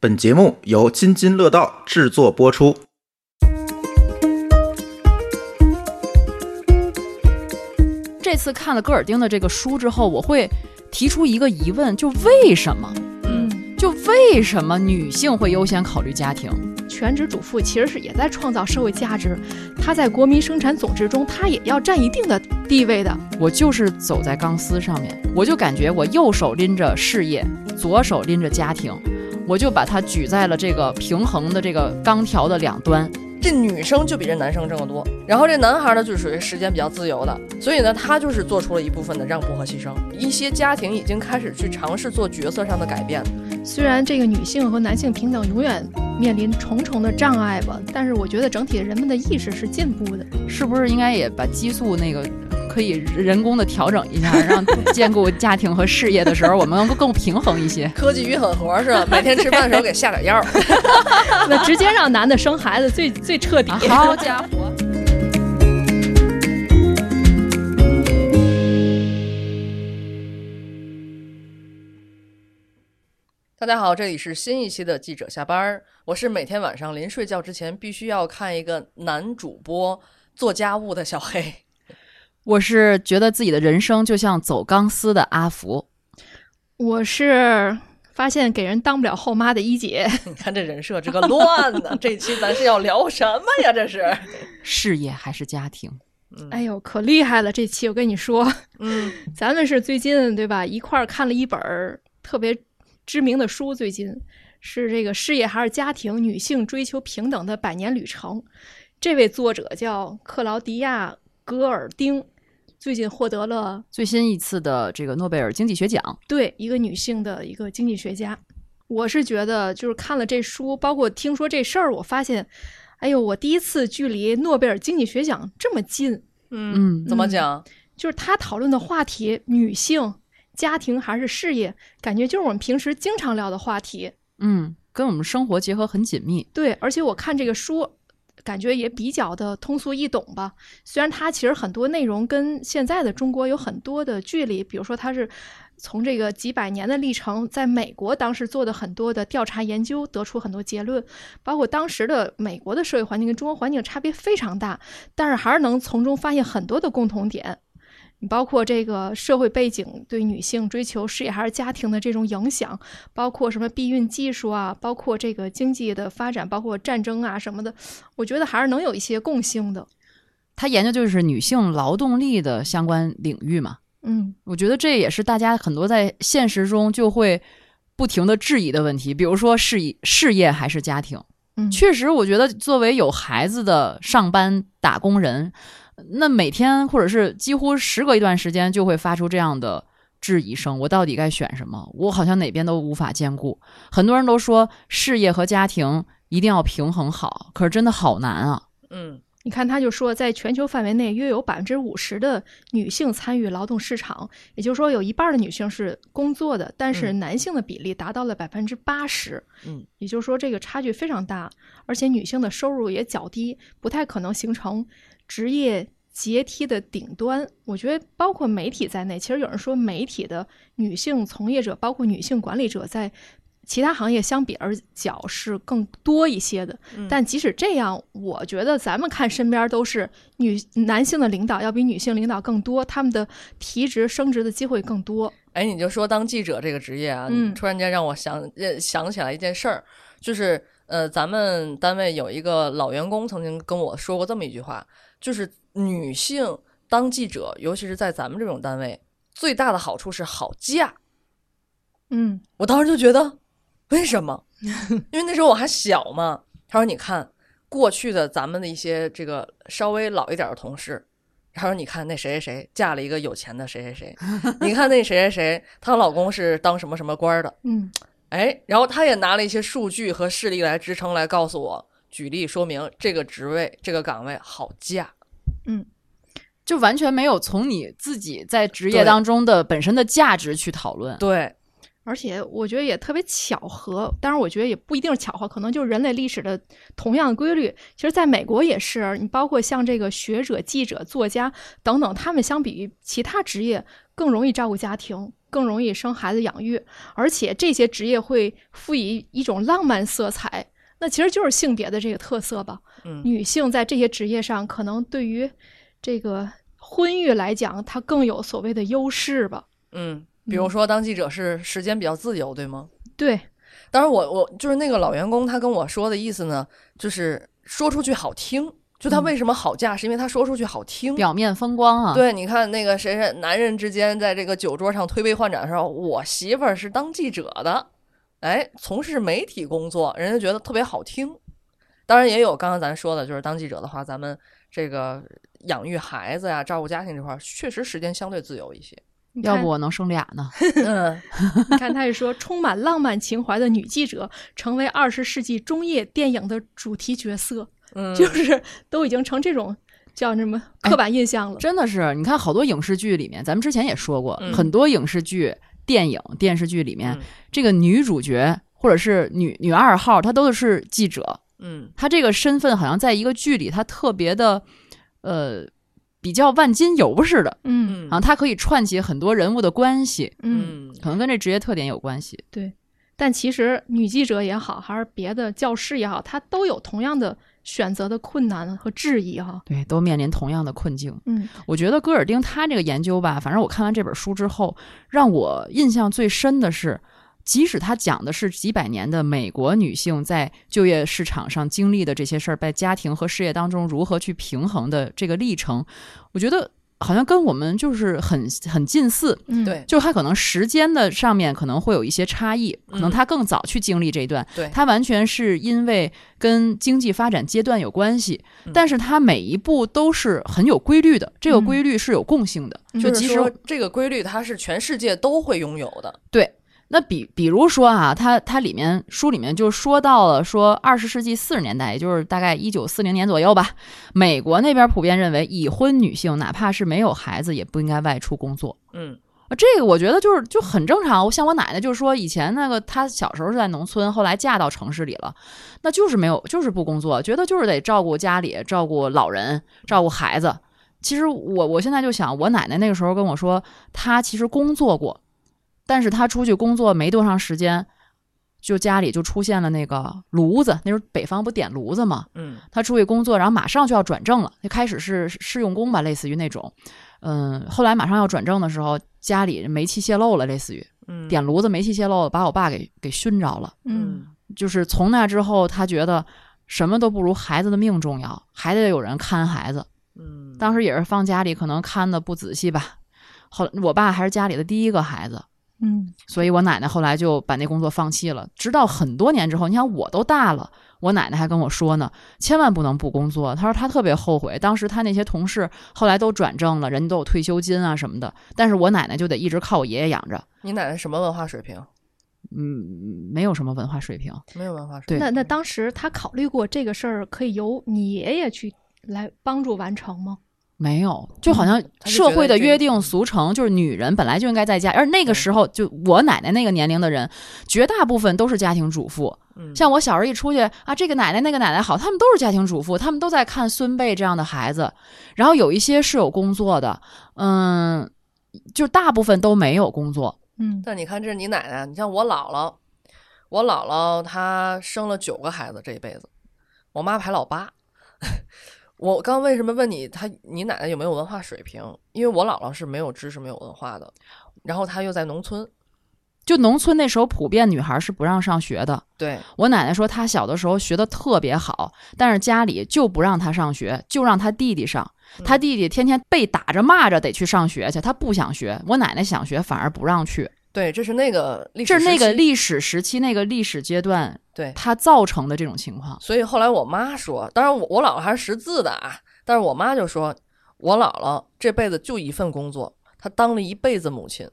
本节目由津津乐道制作播出。这次看了戈尔丁的这个书之后，我会提出一个疑问：就为什么？嗯，就为什么女性会优先考虑家庭？全职主妇其实是也在创造社会价值，她在国民生产总值中，她也要占一定的地位的。我就是走在钢丝上面，我就感觉我右手拎着事业，左手拎着家庭，我就把它举在了这个平衡的这个钢条的两端。这女生就比这男生挣得多，然后这男孩呢就属于时间比较自由的，所以呢他就是做出了一部分的让步和牺牲。一些家庭已经开始去尝试做角色上的改变。虽然这个女性和男性平等永远面临重重的障碍吧，但是我觉得整体人们的意识是进步的。是不是应该也把激素那个可以人工的调整一下，让 兼顾家庭和事业的时候，我们能够更平衡一些？科技与狠活是吧？每天吃饭的时候给下点药。那直接让男的生孩子最最彻底。好家伙！大家好，这里是新一期的记者下班儿，我是每天晚上临睡觉之前必须要看一个男主播做家务的小黑。我是觉得自己的人生就像走钢丝的阿福。我是发现给人当不了后妈的一姐。你看这人设这个乱呢，这期咱是要聊什么呀？这是事业还是家庭？哎呦，可厉害了！这期我跟你说，嗯，咱们是最近对吧？一块儿看了一本特别知名的书，最近是这个事业还是家庭？女性追求平等的百年旅程。这位作者叫克劳迪亚·戈尔丁，最近获得了最新一次的这个诺贝尔经济学奖。对一个女性的一个经济学家。我是觉得，就是看了这书，包括听说这事儿，我发现，哎呦，我第一次距离诺贝尔经济学奖这么近。嗯怎么讲？就是他讨论的话题，女性、家庭还是事业，感觉就是我们平时经常聊的话题。嗯，跟我们生活结合很紧密。对，而且我看这个书，感觉也比较的通俗易懂吧。虽然它其实很多内容跟现在的中国有很多的距离，比如说它是从这个几百年的历程，在美国当时做的很多的调查研究，得出很多结论，包括当时的美国的社会环境跟中国环境差别非常大，但是还是能从中发现很多的共同点。你包括这个社会背景对女性追求事业还是家庭的这种影响，包括什么避孕技术啊，包括这个经济的发展，包括战争啊什么的，我觉得还是能有一些共性的。他研究就是女性劳动力的相关领域嘛。嗯，我觉得这也是大家很多在现实中就会不停的质疑的问题，比如说事业事业还是家庭。嗯确实，我觉得作为有孩子的上班打工人，那每天或者是几乎时隔一段时间就会发出这样的质疑声：我到底该选什么？我好像哪边都无法兼顾。很多人都说事业和家庭一定要平衡好，可是真的好难啊。嗯，你看，他就说，在全球范围内，约有百分之五十的女性参与劳动市场，也就是说，有一半的女性是工作的，但是嗯男性的比例达到了百分之八十。嗯，也就是说，这个差距非常大，而且女性的收入也较低，不太可能形成职业阶梯的顶端。我觉得，包括媒体在内，其实有人说，媒体的女性从业者，包括女性管理者，在其他行业相比而较是更多一些的。嗯但即使这样，我觉得咱们看身边都是女男性的领导要比女性领导更多，他们的提职升职的机会更多。哎，你就说当记者这个职业啊，嗯突然间让我想呃想起来一件事儿，就是呃，咱们单位有一个老员工曾经跟我说过这么一句话，就是女性当记者，尤其是在咱们这种单位，最大的好处是好嫁。嗯我当时就觉得，为什么？因为那时候我还小嘛。他说：“你看过去的咱们的一些这个稍微老一点的同事，他说你看那谁谁谁嫁了一个有钱的谁谁谁，你看那谁谁谁她老公是当什么什么官儿的，嗯哎，然后他也拿了一些数据和事例来支撑，来告诉我，举例说明这个职位这个岗位好嫁。嗯，就完全没有从你自己在职业当中的本身的价值去讨论。对，而且我觉得也特别巧合，当然我觉得也不一定是巧合，可能就是人类历史的同样的规律。其实，在美国也是，你包括像这个学者、记者、作家等等，他们相比于其他职业更容易照顾家庭，更容易生孩子养育，而且这些职业会赋予一种浪漫色彩。那其实就是性别的这个特色吧。嗯女性在这些职业上，可能对于这个婚育来讲，她更有所谓的优势吧。嗯，比如说当记者是时间比较自由，对吗？对，当然我，我就是那个老员工，他跟我说的意思呢，就是说出去好听。就他为什么好嫁，是因为他说出去好听。表面风光啊，，对，你看那个谁谁，男人之间在这个酒桌上推杯换盏的时候，我媳妇儿是当记者的，哎，从事媒体工作，人家觉得特别好听。当然也有刚刚咱说的，就是当记者的话，咱们这个养育孩子呀、照顾家庭这块儿，确实时间相对自由一些。要不我能生俩呢。嗯，你看，他是说充满浪漫情怀的女记者成为二十世纪中叶电影的主题角色，嗯就是都已经成这种叫什么刻板印象了。真的是，你看好多影视剧里面，咱们之前也说过，嗯很多影视剧、电影、电视剧里面，嗯。这个女主角或者是女女二号，她都是记者，嗯。她这个身份好像在一个剧里，她特别的，呃，比较万金油似的，嗯。嗯。好像她可以串起很多人物的关系，嗯，嗯。可能跟这职业特点有关系。对。但其实女记者也好，还是别的教师也好，她都有同样的选择的困难和质疑哈。对，都面临同样的困境。嗯我觉得戈尔丁他这个研究吧，反正我看完这本书之后，让我印象最深的是，即使他讲的是几百年的美国女性在就业市场上经历的这些事儿，在家庭和事业当中如何去平衡的这个历程，我觉得好像跟我们就是很很近似。嗯，对。就他可能时间的上面可能会有一些差异，可能嗯他更早去经历这一段，对。他完全是因为跟经济发展阶段有关系，嗯。但是他每一步都是很有规律的，这个嗯。规律是有共性的，嗯就即使说这个规律它是全世界都会拥有的。对。那比比如说啊，它它里面书里面就说到了，说二十世纪四十年代，也就是大概一九四零年左右吧，美国那边普遍认为，已婚女性哪怕是没有孩子，也不应该外出工作。嗯啊，这个我觉得就是就很正常。我像我奶奶就说，以前那个她小时候是在农村，后来嫁到城市里了，那就是没有，就是不工作，觉得就是得照顾家里，照顾老人，照顾孩子。其实我我现在就想，我奶奶那个时候跟我说，她其实工作过，但是他出去工作没多长时间，就家里就出现了那个炉子，那时候北方不点炉子嘛，嗯他出去工作，然后马上就要转正了。就开始是试用工吧，类似于那种，嗯，后来马上要转正的时候，家里煤气泄漏了，类似于嗯，点炉子煤气泄漏了，把我爸给给熏着了。嗯就是从那之后，他觉得什么都不如孩子的命重要，还得有人看孩子。嗯，当时也是放家里，可能看的不仔细吧。后我爸还是家里的第一个孩子，嗯所以我奶奶后来就把那工作放弃了。直到很多年之后，你想我都大了，我奶奶还跟我说呢，千万不能不工作。她说她特别后悔，当时她那些同事后来都转正了，人家都有退休金啊什么的，但是我奶奶就得一直靠我爷爷养着，你奶奶什么文化水平？嗯，没有什么文化水平。没有文化水对平。那那当时他考虑过这个事儿可以由你爷爷去来帮助完成吗？没有，就好像社会的约定俗成，就是女人本来就应该在家，而那个时候，就我奶奶那个年龄的人，绝大部分都是家庭主妇。嗯像我小时候一出去啊，这个奶奶那个奶奶好，他们都是家庭主妇，他们都在看孙辈这样的孩子，然后有一些是有工作的，嗯，就大部分都没有工作。嗯但你看，这是你奶奶，你像我姥姥，我姥姥她生了九个孩子这一辈子，我妈排老八。我刚为什么问你，他你奶奶有没有文化水平？因为我姥姥是没有知识、没有文化的，然后她又在农村，就农村那时候普遍女孩是不让上学的。对，我奶奶说她小的时候学的特别好，但是家里就不让她上学，就让她弟弟上。她弟弟天天被打着骂着得去上学去，她不想学。我奶奶想学，反而不让去。对，这是那个历史这是那个历史时期那个历史阶段对，它造成的这种情况。所以后来我妈说，当然我我姥姥还是识字的啊，但是我妈就说，我姥姥这辈子就一份工作，她当了一辈子母亲，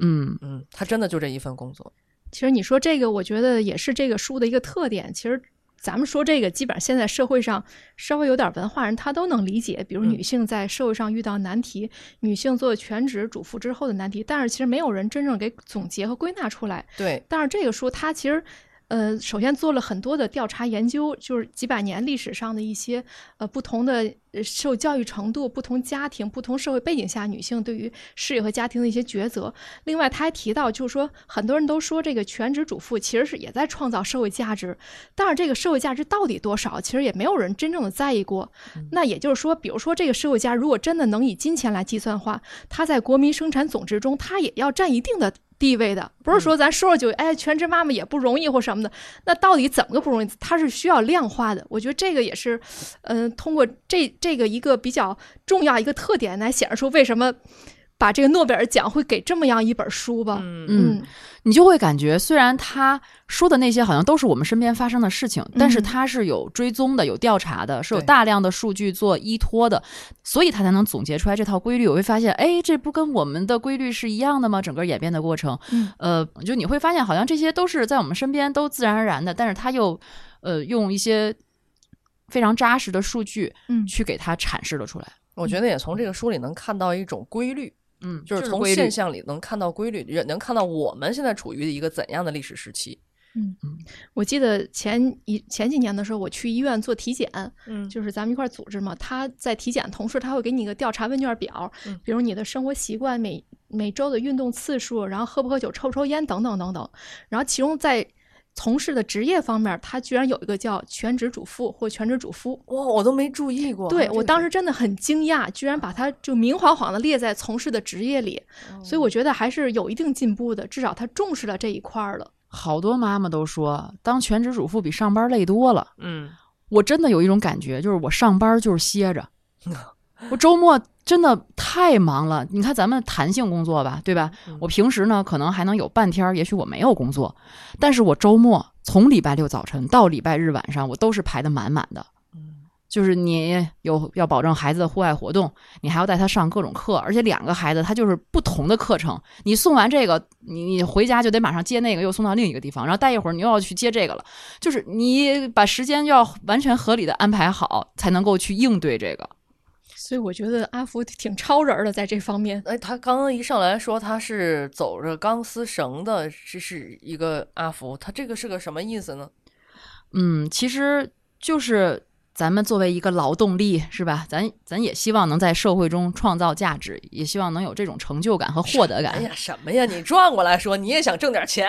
嗯，嗯，她真的就这一份工作，其实你说这个，我觉得也是这个书的一个特点。其实咱们说这个，基本上现在社会上稍微有点文化人，他都能理解。比如嗯女性在社会上遇到难题，女性做全职主妇之后的难题，但是其实没有人真正给总结和归纳出来。对，但是这个书它其实，呃，首先做了很多的调查研究，就是几百年历史上的一些呃不同的受教育程度、不同家庭、不同社会背景下女性对于事业和家庭的一些抉择。另外，他还提到，就是说很多人都说这个全职主妇其实是也在创造社会价值，但是这个社会价值到底多少，其实也没有人真正的在意过。那也就是说，比如说这个社会价值如果真的能以金钱来计算的话，它在国民生产总值中，它也要占一定的地位的。不是说咱说说就哎，全职妈妈也不容易或什么的。那到底怎么个不容易？它是需要量化的。我觉得这个也是，嗯、通过这这个一个比较重要一个特点来显示出为什么把这个诺贝尔奖会给这么样一本书吧。嗯嗯，你就会感觉，虽然他说的那些好像都是我们身边发生的事情，但是嗯他是有追踪的、有调查的，是有大量的数据做依托的，所以他才能总结出来这套规律。我会发现，哎，这不跟我们的规律是一样的吗？整个演变的过程，嗯呃，就你会发现，好像这些都是在我们身边都自然而然的，但是他又，呃，用一些非常扎实的数据嗯去给它阐释了出来。我觉得也从这个书里能看到一种规律，嗯，就是从现象里能看到规律，也能看到我们现在处于一个怎样的历史时期。嗯我记得前一前几年的时候，我去医院做体检，嗯就是咱们一块儿组织嘛。他在体检同时，他会给你一个调查问卷表，嗯比如你的生活习惯、每每周的运动次数，然后喝不喝酒、抽不抽烟等等等等。然后其中在从事的职业方面，他居然有一个叫全职主妇或全职主夫。哇，我都没注意过。对我当时，真的很惊讶，居然把他就明晃晃的列在从事的职业里，所以我觉得还是有一定进步的，至少他重视了这一块儿了。好多妈妈都说，当全职主妇比上班累多了。嗯，我真的有一种感觉，就是我上班就是歇着，我周末真的太忙了。你看咱们弹性工作吧，对吧？嗯我平时呢可能还能有半天儿，也许我没有工作，但是我周末从礼拜六早晨到礼拜日晚上，我都是排的满满的。嗯就是你有要保证孩子的户外活动，你还要带他上各种课，而且两个孩子他就是不同的课程。你送完这个，你你回家就得马上接那个，又送到另一个地方，然后待一会儿你又要去接这个了。就是你把时间要完全合理的安排好，才能够去应对这个。所以我觉得阿福挺超人儿的，在这方面。哎，他刚刚一上来说他是走着钢丝绳的，这是一个阿福，他这个是个什么意思呢？嗯，其实就是咱们作为一个劳动力，是吧？咱咱也希望能在社会中创造价值，也希望能有这种成就感和获得感。哎呀，什么呀？你转过来说，你也想挣点钱，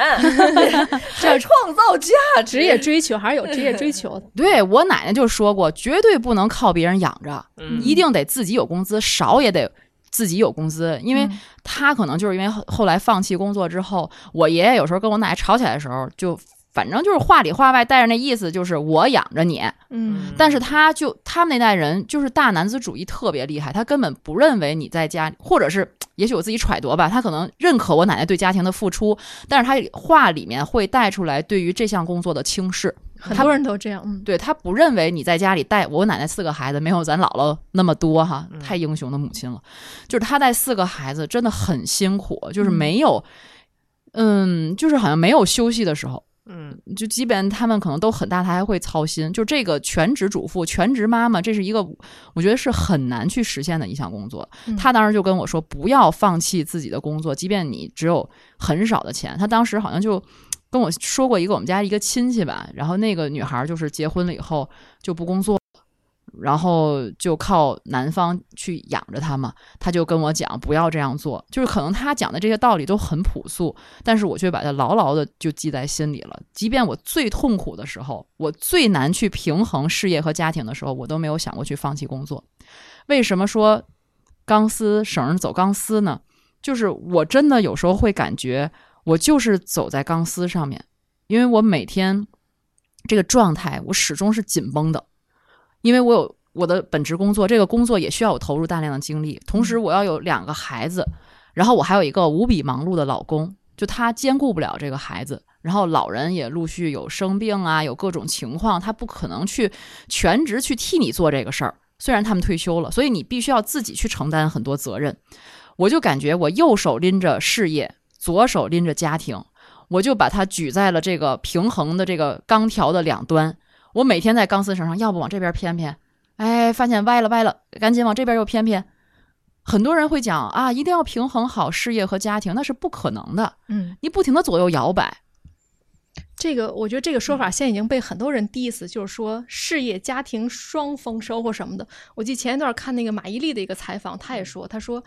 这创造价值职业追求还是有职业追求的。对我奶奶就说过，绝对不能靠别人养着，嗯一定得自己有工资，少也得自己有工资。因为嗯她可能就是因为后后来放弃工作之后，我爷爷有时候跟我奶奶吵起来的时候，就反正就是话里话外带着那意思，就是我养着你。嗯但是他就他们那代人就是大男子主义特别厉害，他根本不认为你在家，或者是也许我自己揣度吧，他可能认可我奶奶对家庭的付出，但是他话里面会带出来对于这项工作的轻视。很多人都这样。嗯，对他不认为你在家里带我奶奶四个孩子没有咱姥姥那么多哈，太英雄的母亲了。就是他带四个孩子真的很辛苦，就是没有，嗯，就是好像没有休息的时候。嗯就基本他们可能都很大，他还会操心。就这个全职主妇、全职妈妈，这是一个我觉得是很难去实现的一项工作。嗯他当时就跟我说，不要放弃自己的工作，即便你只有很少的钱。他当时好像就跟我说过一个我们家一个亲戚吧，然后那个女孩就是结婚了以后就不工作。然后就靠男方去养着他嘛，他就跟我讲不要这样做，就是可能他讲的这些道理都很朴素，但是我却把它牢牢的就记在心里了。即便我最痛苦的时候，我最难去平衡事业和家庭的时候，我都没有想过去放弃工作。为什么说钢丝绳走钢丝呢？就是我真的有时候会感觉我就是走在钢丝上面，因为我每天这个状态我始终是紧绷的，因为我有我的本职工作，这个工作也需要我投入大量的精力，同时我要有两个孩子，然后我还有一个无比忙碌的老公，就他兼顾不了这个孩子，然后老人也陆续有生病啊，有各种情况，他不可能去全职去替你做这个事儿。虽然他们退休了，所以你必须要自己去承担很多责任。我就感觉我右手拎着事业，左手拎着家庭，我就把它举在了这个平衡的这个钢条的两端。我每天在钢丝绳上，要不往这边偏偏，哎，发现歪了歪了，赶紧往这边又偏偏。很多人会讲啊，一定要平衡好事业和家庭，那是不可能的。嗯，你不停的左右摇摆，这个我觉得这个说法现在已经被很多人 diss，就是说事业家庭双丰收或什么的。我记得前一段看那个马伊琍的一个采访，她也说，她说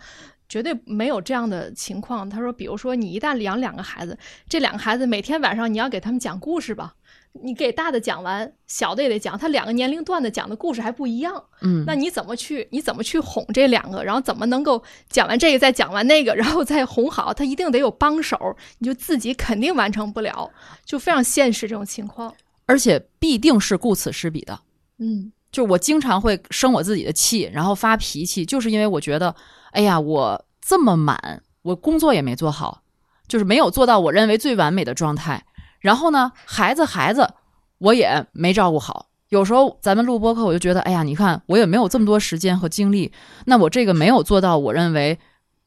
绝对没有这样的情况。她说，比如说你一旦养两个孩子，这两个孩子每天晚上你要给他们讲故事吧，你给大的讲完，小的也得讲，他两个年龄段的讲的故事还不一样。嗯，那你怎么去你怎么去哄这两个，然后怎么能够讲完这个再讲完那个，然后再哄好？他一定得有帮手，你就自己肯定完成不了，就非常现实这种情况。而且必定是顾此失彼的。嗯就我经常会生我自己的气，然后发脾气，就是因为我觉得，哎呀，我这么满，我工作也没做好，就是没有做到我认为最完美的状态。然后呢，孩子孩子我也没照顾好。有时候咱们录播课，我就觉得，哎呀，你看我也没有这么多时间和精力，那我这个没有做到我认为，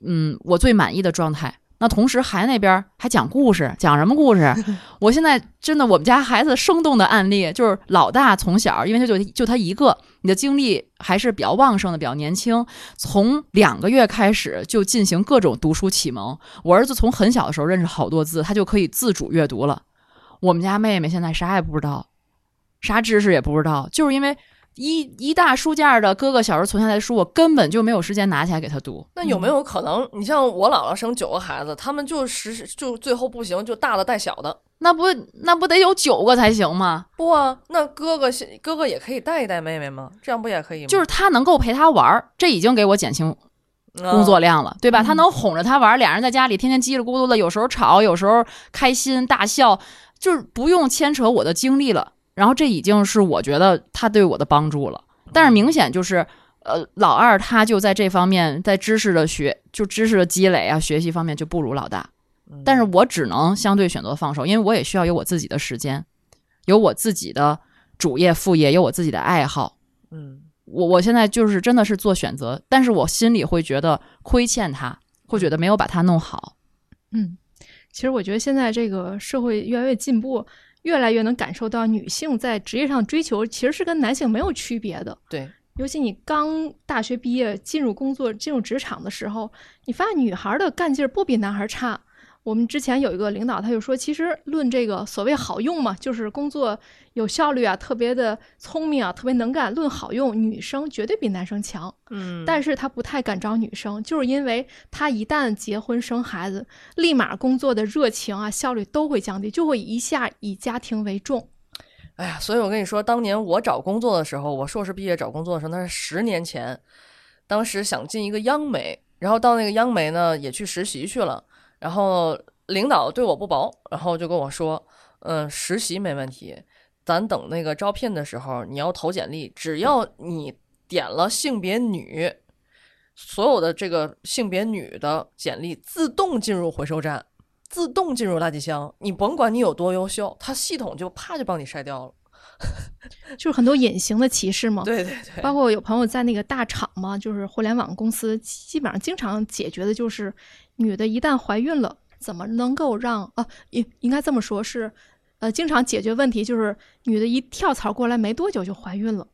嗯，我最满意的状态。那同时孩子那边还讲故事，讲什么故事？我现在真的，我们家孩子生动的案例就是老大从小，因为他就就他一个，你的精力还是比较旺盛的，比较年轻，从两个月开始就进行各种读书启蒙。我儿子从很小的时候认识好多字，他就可以自主阅读了。我们家妹妹现在啥也不知道，啥知识也不知道，就是因为一一大书架的哥哥小时候存下来的书，我根本就没有时间拿起来给他读。那有没有可能，你像我姥姥生九个孩子，他们就实就最后不行，就大的带小的。那不那不得有九个才行吗？不啊，那哥哥哥哥也可以带一带妹妹吗？这样不也可以吗？就是他能够陪他玩儿，这已经给我减轻工作量了，对吧？他能哄着他玩儿，俩人在家里天天叽里咕噜的，有时候吵，有时候开心大笑，就是不用牵扯我的精力了。然后这已经是我觉得他对我的帮助了。但是明显就是，呃，老二他就在这方面，在知识的学，就知识的积累啊，学习方面就不如老大。嗯但是我只能相对选择放手，因为我也需要有我自己的时间，有我自己的主业副业，有我自己的爱好。嗯我我现在就是真的是做选择，但是我心里会觉得亏欠他，会觉得没有把他弄好。嗯，其实我觉得现在这个社会越来越进步，越来越能感受到女性在职业上追求其实是跟男性没有区别的。对，尤其你刚大学毕业进入工作、进入职场的时候，你发现女孩的干劲儿不比男孩差。我们之前有一个领导，他就说，其实论这个所谓好用嘛，就是工作有效率啊，特别的聪明啊，特别能干。论好用，女生绝对比男生强。嗯但是他不太敢招女生，就是因为他一旦结婚生孩子，立马工作的热情啊、效率都会降低，就会一下以家庭为重。哎呀，所以我跟你说，当年我找工作的时候，我硕士毕业找工作的时候，那是十年前。当时想进一个央媒，然后到那个央媒呢，也去实习去了。然后领导对我不薄，然后就跟我说：“嗯，实习没问题，咱等那个招聘的时候，你要投简历，只要你点了性别女，所有的这个性别女的简历自动进入回收站，自动进入垃圾箱。你甭管你有多优秀，它系统就啪就帮你筛掉了。就是很多隐形的歧视嘛。对对对，包括有朋友在那个大厂嘛，就是互联网公司，基本上经常解决的就是，女的一旦怀孕了，怎么能够让啊，应应该这么说，是，呃，经常解决问题就是女的一跳槽过来没多久就怀孕了，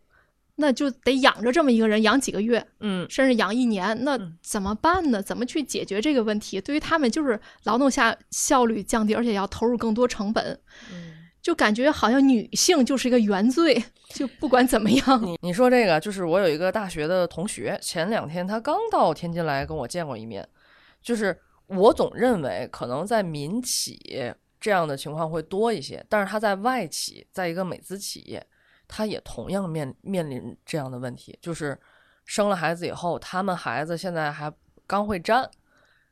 那就得养着这么一个人，养几个月，嗯，甚至养一年，那嗯怎么办呢？怎么去解决这个问题？对于他们就是劳动下效率降低，而且要投入更多成本，嗯就感觉好像女性就是一个原罪，就不管怎么样，你你说这个，就是我有一个大学的同学，前两天他刚到天津来跟我见过一面，就是我总认为可能在民企这样的情况会多一些，但是他在外企，在一个美资企业，他也同样面面临这样的问题，就是生了孩子以后，他们孩子现在还刚会站，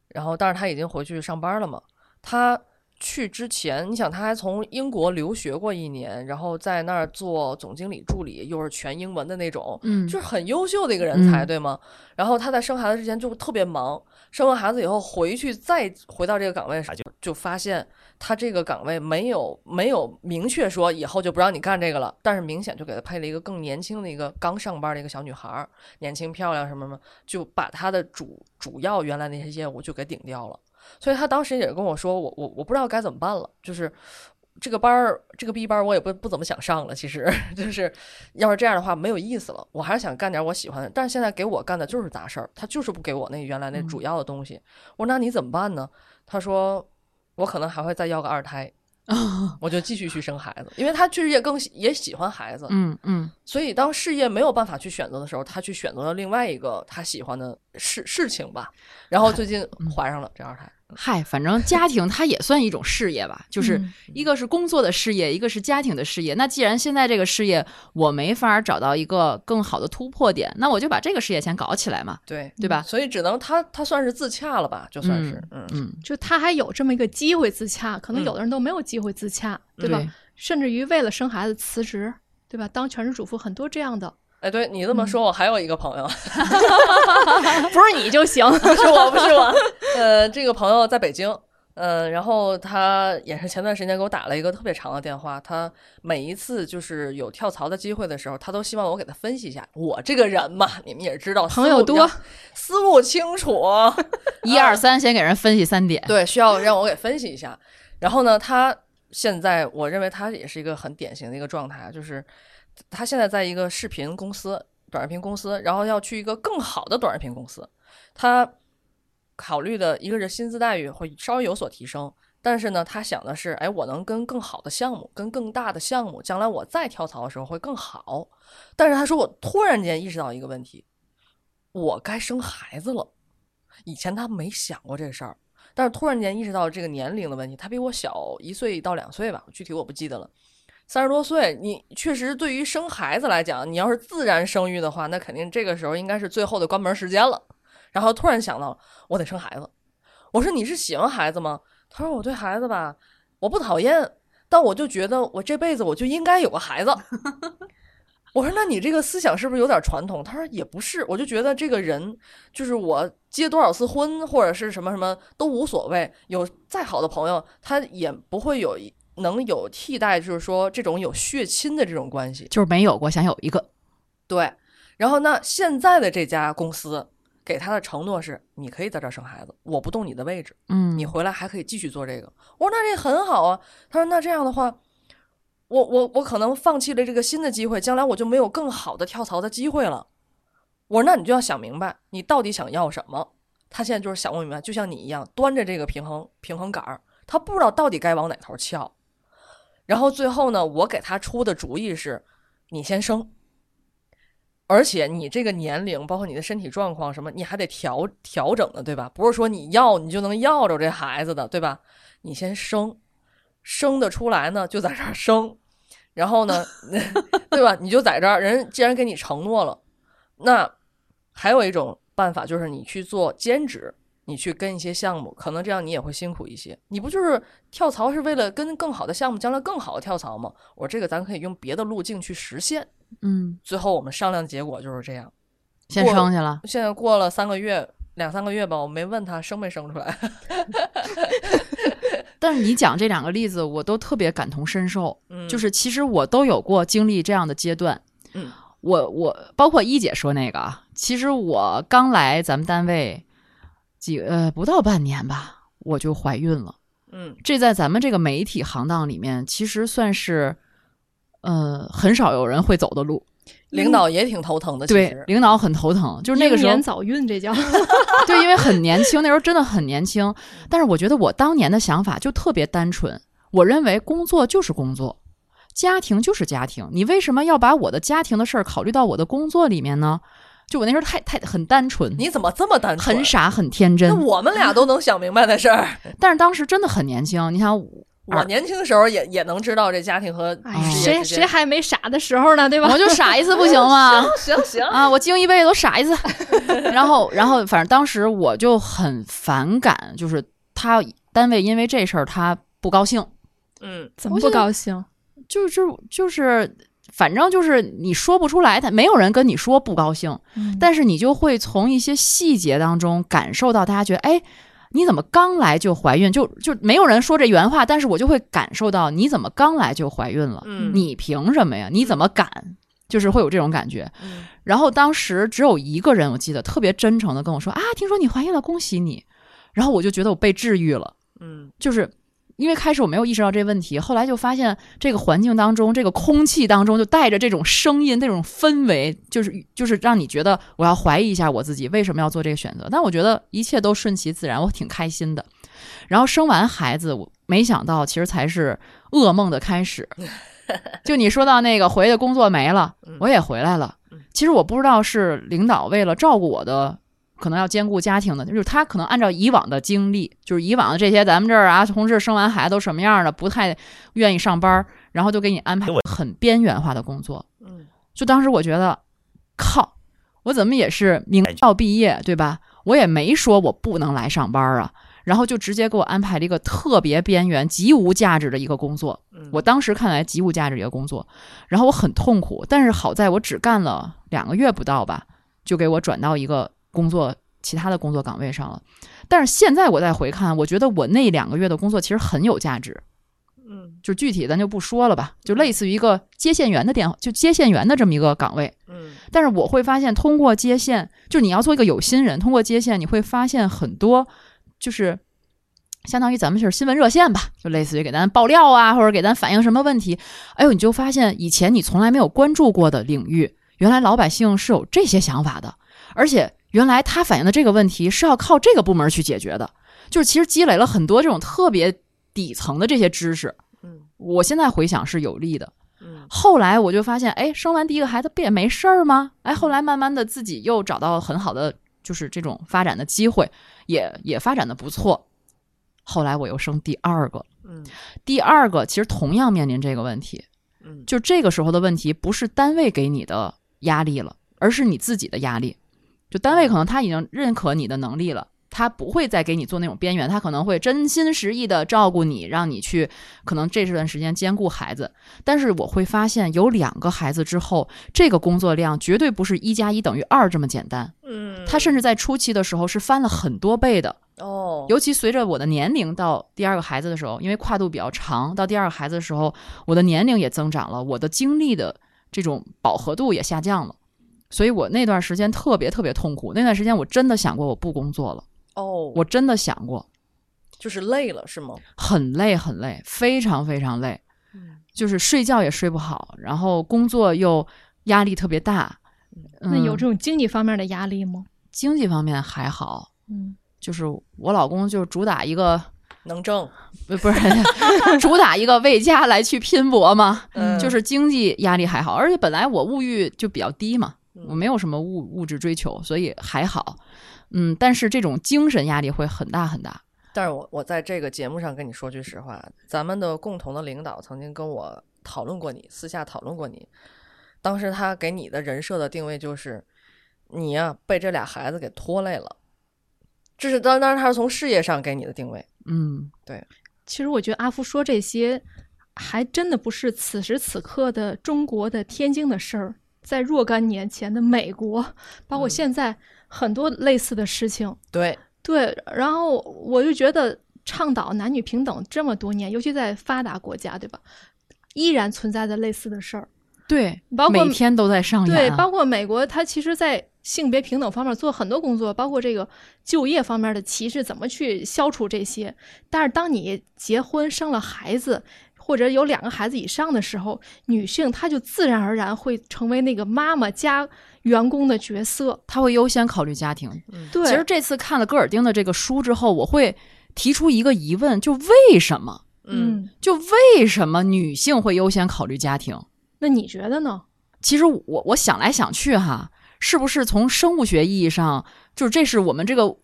然后但是他已经回去上班了嘛，他。去之前，你想他还从英国留学过一年，然后在那儿做总经理助理，又是全英文的那种，嗯就是很优秀的一个人才，嗯对吗？然后他在生孩子之前就特别忙，生完孩子以后回去再回到这个岗位上，就就发现他这个岗位没有没有明确说以后就不让你干这个了，但是明显就给他配了一个更年轻的一个刚上班的一个小女孩儿，年轻漂亮什么什么，就把他的主主要原来那些业务就给顶掉了。所以他当时也跟我说，我我我不知道该怎么办了，就是这个班儿这个 B 班儿我也不不怎么想上了，其实 就是要是这样的话没有意思了，我还是想干点我喜欢的，但是现在给我干的就是杂事儿，他就是不给我那原来那主要的东西。我说那你怎么办呢？他说我可能还会再要个二胎，我就继续去生孩子，因为他确实也更也喜欢孩子，嗯嗯，所以当事业没有办法去选择的时候，他去选择了另外一个他喜欢的事事情吧。然后最近怀上了这二胎，嗨，反正家庭它也算一种事业吧，就是嗯一个是工作的事业，一个是家庭的事业。那既然现在这个事业我没法找到一个更好的突破点，那我就把这个事业先搞起来嘛，对对吧？所以只能他他算是自洽了吧，就算是嗯嗯，就他还有这么一个机会自洽，可能嗯有的人都没有机会自洽，对吧？对甚至于为了生孩子辞职，对吧？当全职主妇很多这样的，哎，对你这么说，我还有一个朋友 不是你就行。不是我，不是我。呃，这个朋友在北京，呃，然后他也是前段时间给我打了一个特别长的电话。他每一次就是有跳槽的机会的时候，他都希望我给他分析一下。我这个人嘛，你们也知道，朋友多思路清楚。一二三，先给人分析三点。对，需要让我给分析一下。然后呢，他现在我认为他也是一个很典型的一个状态，啊就是他现在在一个视频公司、短视频公司，然后要去一个更好的短视频公司。他考虑的一个是薪资待遇会稍微有所提升，但是呢，他想的是，哎，我能跟更好的项目、跟更大的项目，将来我再跳槽的时候会更好。但是他说，我突然间意识到一个问题，我该生孩子了。以前他没想过这个事儿，但是突然间意识到这个年龄的问题。他比我小一岁到两岁吧，具体我不记得了。三十多岁，你确实对于生孩子来讲，你要是自然生育的话，那肯定这个时候应该是最后的关门时间了。然后突然想到，我得生孩子。我说你是喜欢孩子吗？他说我对孩子吧，我不讨厌，但我就觉得我这辈子我就应该有个孩子。我说那你这个思想是不是有点传统？他说也不是，我就觉得这个人就是我结多少次婚或者是什么什么都无所谓，有再好的朋友，他也不会有一能有替代，就是说这种有血亲的这种关系。就是没有过，想有一个。对，然后那现在的这家公司给他的承诺是，你可以在这儿生孩子，我不动你的位置，嗯，你回来还可以继续做这个。我说那这很好啊。他说那这样的话，我我我可能放弃了这个新的机会，将来我就没有更好的跳槽的机会了。我说那你就要想明白，你到底想要什么。他现在就是想不明白，就像你一样，端着这个平衡平衡杆儿，他不知道到底该往哪头翘。然后最后呢，我给他出的主意是，你先生。而且你这个年龄，包括你的身体状况什么，你还得调调整的，对吧？不是说你要你就能要着这孩子的，对吧？你先生，生得出来呢，就在这儿生，然后呢，对吧？你就在这儿，人既然给你承诺了，那还有一种办法就是你去做兼职，你去跟一些项目，可能这样你也会辛苦一些。你不就是跳槽是为了跟更好的项目，将来更好的跳槽吗？我说这个咱可以用别的路径去实现。嗯，最后我们商量的结果就是这样。先过生去了。现在过了三个月，两三个月吧，我没问他生没生出来。但是你讲这两个例子，我都特别感同身受。嗯，就是其实我都有过经历这样的阶段。嗯，我我包括一姐说那个啊，其实我刚来咱们单位几呃不到半年吧，我就怀孕了。嗯这在咱们这个媒体行当里面，其实算是呃很少有人会走的路。领导也挺头疼的。其对，领导很头疼，就是那个时候年早孕，这叫 对，因为很年轻，那时候真的很年轻。但是我觉得我当年的想法就特别单纯，我认为工作就是工作，家庭就是家庭。你为什么要把我的家庭的事儿考虑到我的工作里面呢？就我那时候太太很单纯，你怎么这么单纯？很傻，很天真那真。我们俩都能想明白的事儿。但是当时真的很年轻，你想，我年轻的时候也也能知道这家庭和谁谁还没傻的时候呢？对吧？我就 傻一次不行吗？行行行，啊，我经一辈子都傻一次。然后，然后，反正当时我就很反感，就是他单位因为这事儿他不高兴，嗯怎么不高兴？就就就是，反正就是你说不出来，他没有人跟你说不高兴，嗯但是你就会从一些细节当中感受到大家觉得，哎，你怎么刚来就怀孕？就就没有人说这原话，但是我就会感受到你怎么刚来就怀孕了？嗯你凭什么呀？你怎么敢？就是会有这种感觉。嗯然后当时只有一个人，我记得特别真诚的跟我说啊，听说你怀孕了，恭喜你。然后我就觉得我被治愈了。嗯就是因为开始我没有意识到这问题，后来就发现这个环境当中，这个空气当中就带着这种声音、这种氛围，就是就是让你觉得我要怀疑一下我自己为什么要做这个选择。但我觉得一切都顺其自然，我挺开心的。然后生完孩子，我没想到其实才是噩梦的开始。就你说到那个回的工作没了，我也回来了。其实我不知道是领导为了照顾我的，可能要兼顾家庭的，就是他可能按照以往的经历，就是以往的这些咱们这儿啊，同事生完孩子都什么样的，不太愿意上班，然后就给你安排很边缘化的工作。嗯，就当时我觉得，靠，我怎么也是名校毕业，对吧？我也没说我不能来上班啊。然后就直接给我安排了一个特别边缘、极无价值的一个工作。我当时看来极无价值一个工作，然后我很痛苦。但是好在我只干了两个月不到吧，就给我转到一个工作其他的工作岗位上了。但是现在我再回看，我觉得我那两个月的工作其实很有价值。嗯，就具体咱就不说了吧，就类似于一个接线员的电话，就接线员的这么一个岗位。嗯，但是我会发现，通过接线，就你要做一个有心人，通过接线，你会发现很多。就是相当于咱们就是新闻热线吧，就类似于给咱爆料啊，或者给咱反映什么问题。哎呦，你就发现以前你从来没有关注过的领域，原来老百姓是有这些想法的，而且原来他反映的这个问题是要靠这个部门去解决的。就是其实积累了很多这种特别底层的这些知识。嗯，我现在回想是有利的。嗯，后来我就发现，哎，生完第一个孩子不也没事儿吗？哎，后来慢慢的自己又找到很好的。就是这种发展的机会，也也发展的不错。后来我又生第二个，嗯，第二个其实同样面临这个问题，嗯，就这个时候的问题不是单位给你的压力了，而是你自己的压力。就单位可能他已经认可你的能力了。他不会再给你做那种边缘，他可能会真心实意的照顾你，让你去可能这段时间兼顾孩子。但是我会发现，有两个孩子之后，这个工作量绝对不是一加一等于二这么简单。嗯，他甚至在初期的时候是翻了很多倍的。哦，尤其随着我的年龄到第二个孩子的时候，因为跨度比较长，到第二个孩子的时候，我的年龄也增长了，我的精力的这种饱和度也下降了。所以我那段时间特别特别痛苦。那段时间我真的想过我不工作了。哦，我真的想过，就是累了是吗？很累，很累，非常非常累。嗯，就是睡觉也睡不好，然后工作又压力特别大。那有这种种经济方面的压力吗？经济方面还好，嗯，就是我老公就主打一个能挣，不不是 主打一个为家来去拼搏嘛，嗯，就是经济压力还好，而且本来我物欲就比较低嘛，嗯我没有什么物物质追求，所以还好。嗯，但是这种精神压力会很大很大。但是我我在这个节目上跟你说句实话，咱们的共同的领导曾经跟我讨论过你，私下讨论过你。当时他给你的人设的定位就是，你呀、被这俩孩子给拖累了。这是当当然他是从事业上给你的定位。嗯，对其实我觉得阿福说这些，还真的不是此时此刻的中国的天津的事儿，在若干年前的美国，包括嗯现在很多类似的事情。对，对，然后我就觉得倡导男女平等这么多年，尤其在发达国家，对吧？依然存在着类似的事儿。对，包括每天都在上对，演啊。包括美国，它其实，在性别平等方面做很多工作，包括这个就业方面的歧视，怎么去消除这些。但是，当你结婚生了孩子，或者有两个孩子以上的时候，女性她就自然而然会成为那个妈妈加员工的角色。她会优先考虑家庭。对，其实这次看了戈尔丁的这个书之后，我会提出一个疑问：就为什么？嗯，嗯，就为什么女性会优先考虑家庭？那你觉得呢？其实我我想来想去哈，是不是从生物学意义上，就是这是我们这个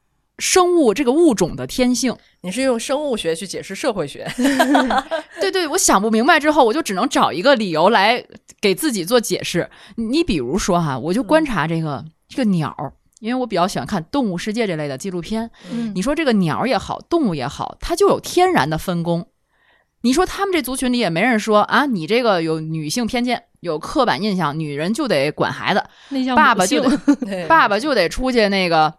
生物这个物种的天性？你是用生物学去解释社会学。对对，我想不明白之后，我就只能找一个理由来给自己做解释。你你比如说哈，我就观察这个、这个鸟儿，因为我比较喜欢看《动物世界》这类的纪录片。嗯，你说这个鸟也好，动物也好，它就有天然的分工。你说他们这族群里也没人说啊，你这个有女性偏见，有刻板印象，女人就得管孩子，爸爸就得 爸爸就得出去那个，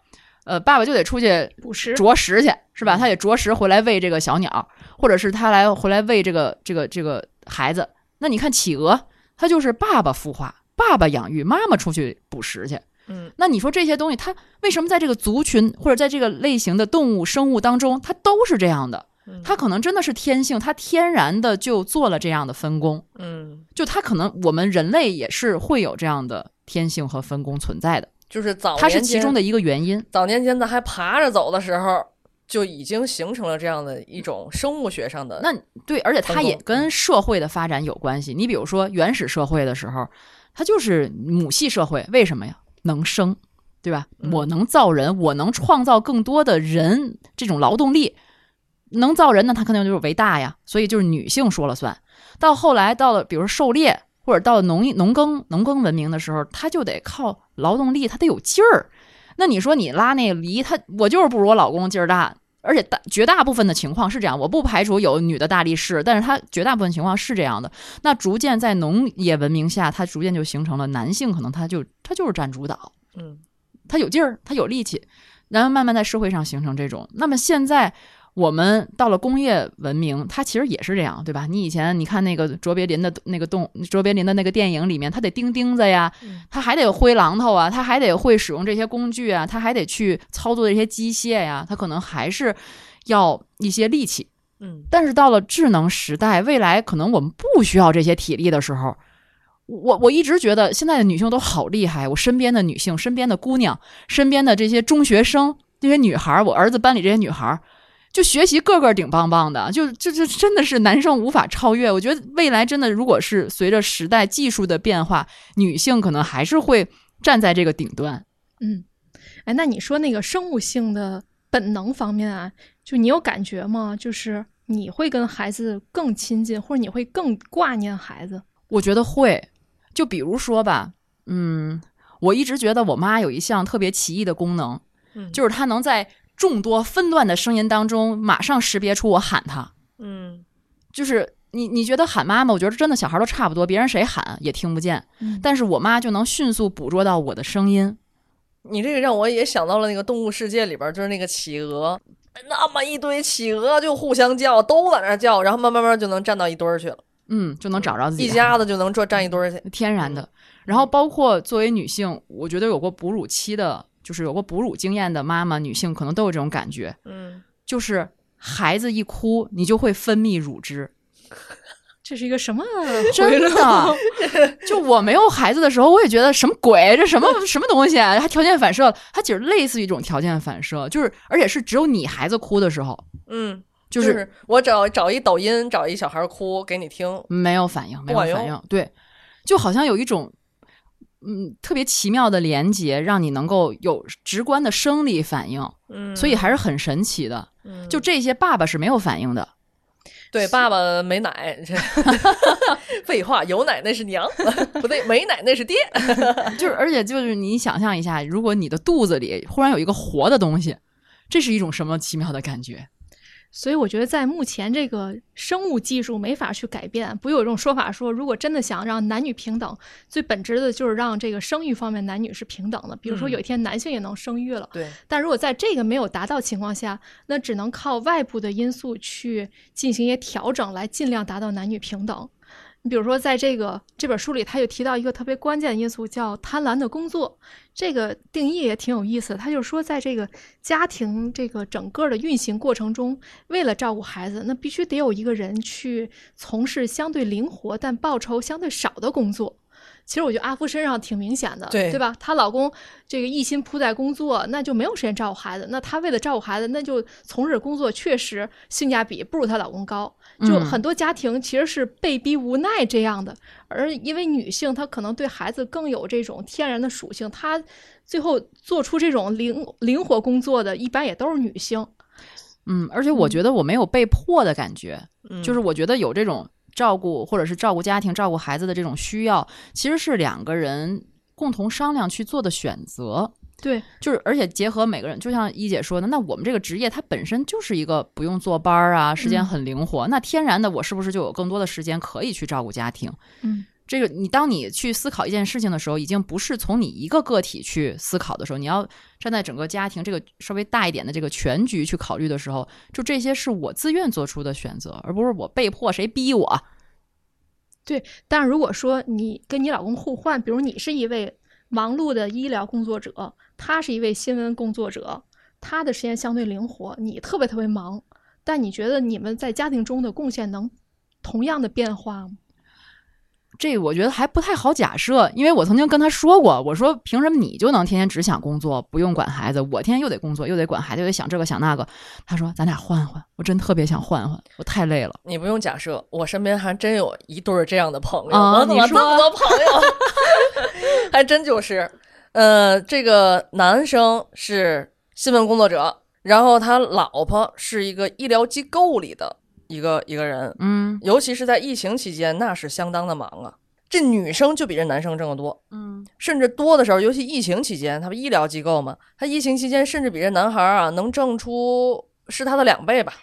呃，爸爸就得出去捕食。啄食去，是吧？他得啄食回来喂这个小鸟，或者是他来回来喂这个这个这个孩子。那你看企鹅，它就是爸爸孵化，爸爸养育，妈妈出去捕食去。嗯，那你说这些东西，它为什么在这个族群或者在这个类型的动物生物当中，它都是这样的？嗯它可能真的是天性，它天然的就做了这样的分工。嗯，就它可能我们人类也是会有这样的天性和分工存在的，就是早它是其中的一个原因。早年间咱还爬着走的时候，就已经形成了这样的一种生物学上的。那对，而且它也跟社会的发展有关系。你比如说原始社会的时候，它就是母系社会，为什么呀？能生，对吧？嗯我能造人，我能创造更多的人，这种劳动力能造人呢，它肯定就是为大呀，所以就是女性说了算。到后来到了，比如说狩猎或者到农业农耕农耕文明的时候，他就得靠劳动力，他得有劲儿。那你说你拉那个犁，他我就是不如我老公劲儿大，而且大绝大部分的情况是这样，我不排除有女的大力士，但是他绝大部分情况是这样的。那逐渐在农业文明下，它逐渐就形成了男性可能他就他就是占主导，嗯他有劲儿，他有力气，然后慢慢在社会上形成这种。那么现在我们到了工业文明，它其实也是这样，对吧？你以前你看那个卓别林的那个动卓别林的那个电影里面，他得钉钉子呀，他还得挥榔头啊，他还得会使用这些工具啊，他还得去操作这些机械呀，他可能还是要一些力气。嗯但是到了智能时代，未来可能我们不需要这些体力的时候，我我一直觉得现在的女性都好厉害。我身边的女性、身边的姑娘、身边的这些中学生、这些女孩儿，我儿子班里这些女孩儿，就学习个个顶棒棒的，就就就真的是男生无法超越。我觉得未来真的，如果是随着时代技术的变化，女性可能还是会站在这个顶端。嗯，哎，那你说那个生物性的本能方面啊，就你有感觉吗？就是你会跟孩子更亲近，或者你会更挂念孩子？我觉得会，就比如说吧，嗯，我一直觉得我妈有一项特别奇异的功能，嗯就是她能在众多纷乱的声音当中，马上识别出我喊他。嗯就是你你觉得喊妈妈，我觉得真的小孩都差不多，别人谁喊也听不见，嗯但是我妈就能迅速捕捉到我的声音。你这个让我也想到了那个动物世界里边儿，就是那个企鹅，那么一堆企鹅就互相叫，都在那儿叫，然后慢慢慢就能站到一堆儿去了，嗯，就能找着自己一家子就能坐站一堆儿去。天然的。然后包括作为女性，我觉得有过哺乳期的，就是有过哺乳经验的妈妈，女性可能都有这种感觉，嗯，就是孩子一哭，你就会分泌乳汁。这是一个什么？真的，就我没有孩子的时候，我也觉得什么鬼，这什么什么东西啊？还条件反射，它其实类似于一种条件反射，就是而且是只有你孩子哭的时候，嗯，就就是是我找找一抖音，找一小孩哭给你听，没有反应，没有反应，对，就好像有一种嗯特别奇妙的连接，让你能够有直观的生理反应，嗯，所以还是很神奇的。嗯就这些爸爸是没有反应的，对爸爸没奶，这 废话，有奶那是娘，不对，没奶那是爹。就是而且就是你想象一下，如果你的肚子里忽然有一个活的东西，这是一种什么奇妙的感觉？所以我觉得，在目前这个生物技术没法去改变，不有一种说法说，如果真的想让男女平等，最本质的就是让这个生育方面男女是平等的。比如说，嗯有一天男性也能生育了，对，但如果在这个没有达到情况下，那只能靠外部的因素去进行一些调整，来尽量达到男女平等。你比如说，在这个这本书里，他就提到一个特别关键的因素，叫贪婪的工作。这个定义也挺有意思的。他就是说，在这个家庭这个整个的运行过程中，为了照顾孩子，那必须得有一个人去从事相对灵活但报酬相对少的工作。其实我觉得阿福身上挺明显的，对吧？她老公这个一心扑在工作，那就没有时间照顾孩子。那她为了照顾孩子，那就从事工作确实性价比不如她老公高。就嗯很多家庭其实是被逼无奈这样的，而因为女性她可能对孩子更有这种天然的属性，她最后做出这种灵灵活工作的，一般也都是女性。嗯，而且我觉得我没有被迫的感觉，嗯就是我觉得有这种照顾或者是照顾家庭、照顾孩子的这种需要，其实是两个人共同商量去做的选择。对，就是，而且结合每个人，就像一姐说的，那我们这个职业它本身就是一个不用坐班儿啊，时间嗯很灵活，那天然的我是不是就有更多的时间可以去照顾家庭？嗯，这个你当你去思考一件事情的时候，已经不是从你一个个体去思考的时候，你要站在整个家庭这个稍微大一点的这个全局去考虑的时候，就这些是我自愿做出的选择，而不是我被迫谁逼我。对但如果说你跟你老公互换，比如你是一位忙碌的医疗工作者，他是一位新闻工作者，他的时间相对灵活，你特别特别忙，但你觉得你们在家庭中的贡献能同样的变化吗？这我觉得还不太好假设，因为我曾经跟他说过，我说凭什么你就能天天只想工作，不用管孩子，我天天又得工作，又得管孩子，又得想这个想那个。他说咱俩换换，我真特别想换换，我太累了。你不用假设，我身边还真有一对儿这样的朋友。啊我怎么你说这么多朋友？还真就是，呃，这个男生是新闻工作者，然后他老婆是一个医疗机构里的一个一个人，嗯尤其是在疫情期间，那是相当的忙啊。这女生就比这男生挣得多，嗯甚至多的时候，尤其疫情期间，他不医疗机构嘛，他疫情期间甚至比这男孩儿啊能挣出是他的两倍吧。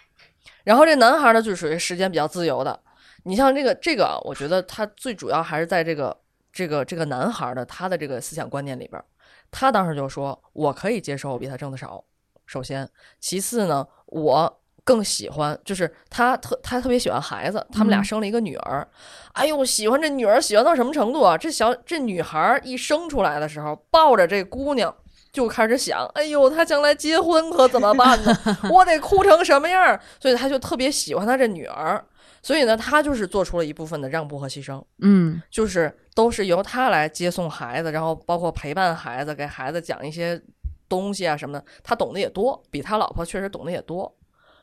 然后这男孩儿呢，就属于时间比较自由的。你像这个这个啊，我觉得他最主要还是在这个这个这个男孩儿的他的这个思想观念里边儿，他当时就说，我可以接受我比他挣的少，首先，其次呢，我。更喜欢就是他特他特别喜欢孩子，他们俩嗯生了一个女儿，哎呦，喜欢这女儿喜欢到什么程度啊？这小这女孩儿一生出来的时候，抱着这姑娘就开始想，哎呦，她将来结婚可怎么办呢？我得哭成什么样儿？所以他就特别喜欢他这女儿，所以呢，他就是做出了一部分的让步和牺牲，嗯就是都是由他来接送孩子，然后包括陪伴孩子，给孩子讲一些东西啊什么的，他懂得也多，比他老婆确实懂得也多。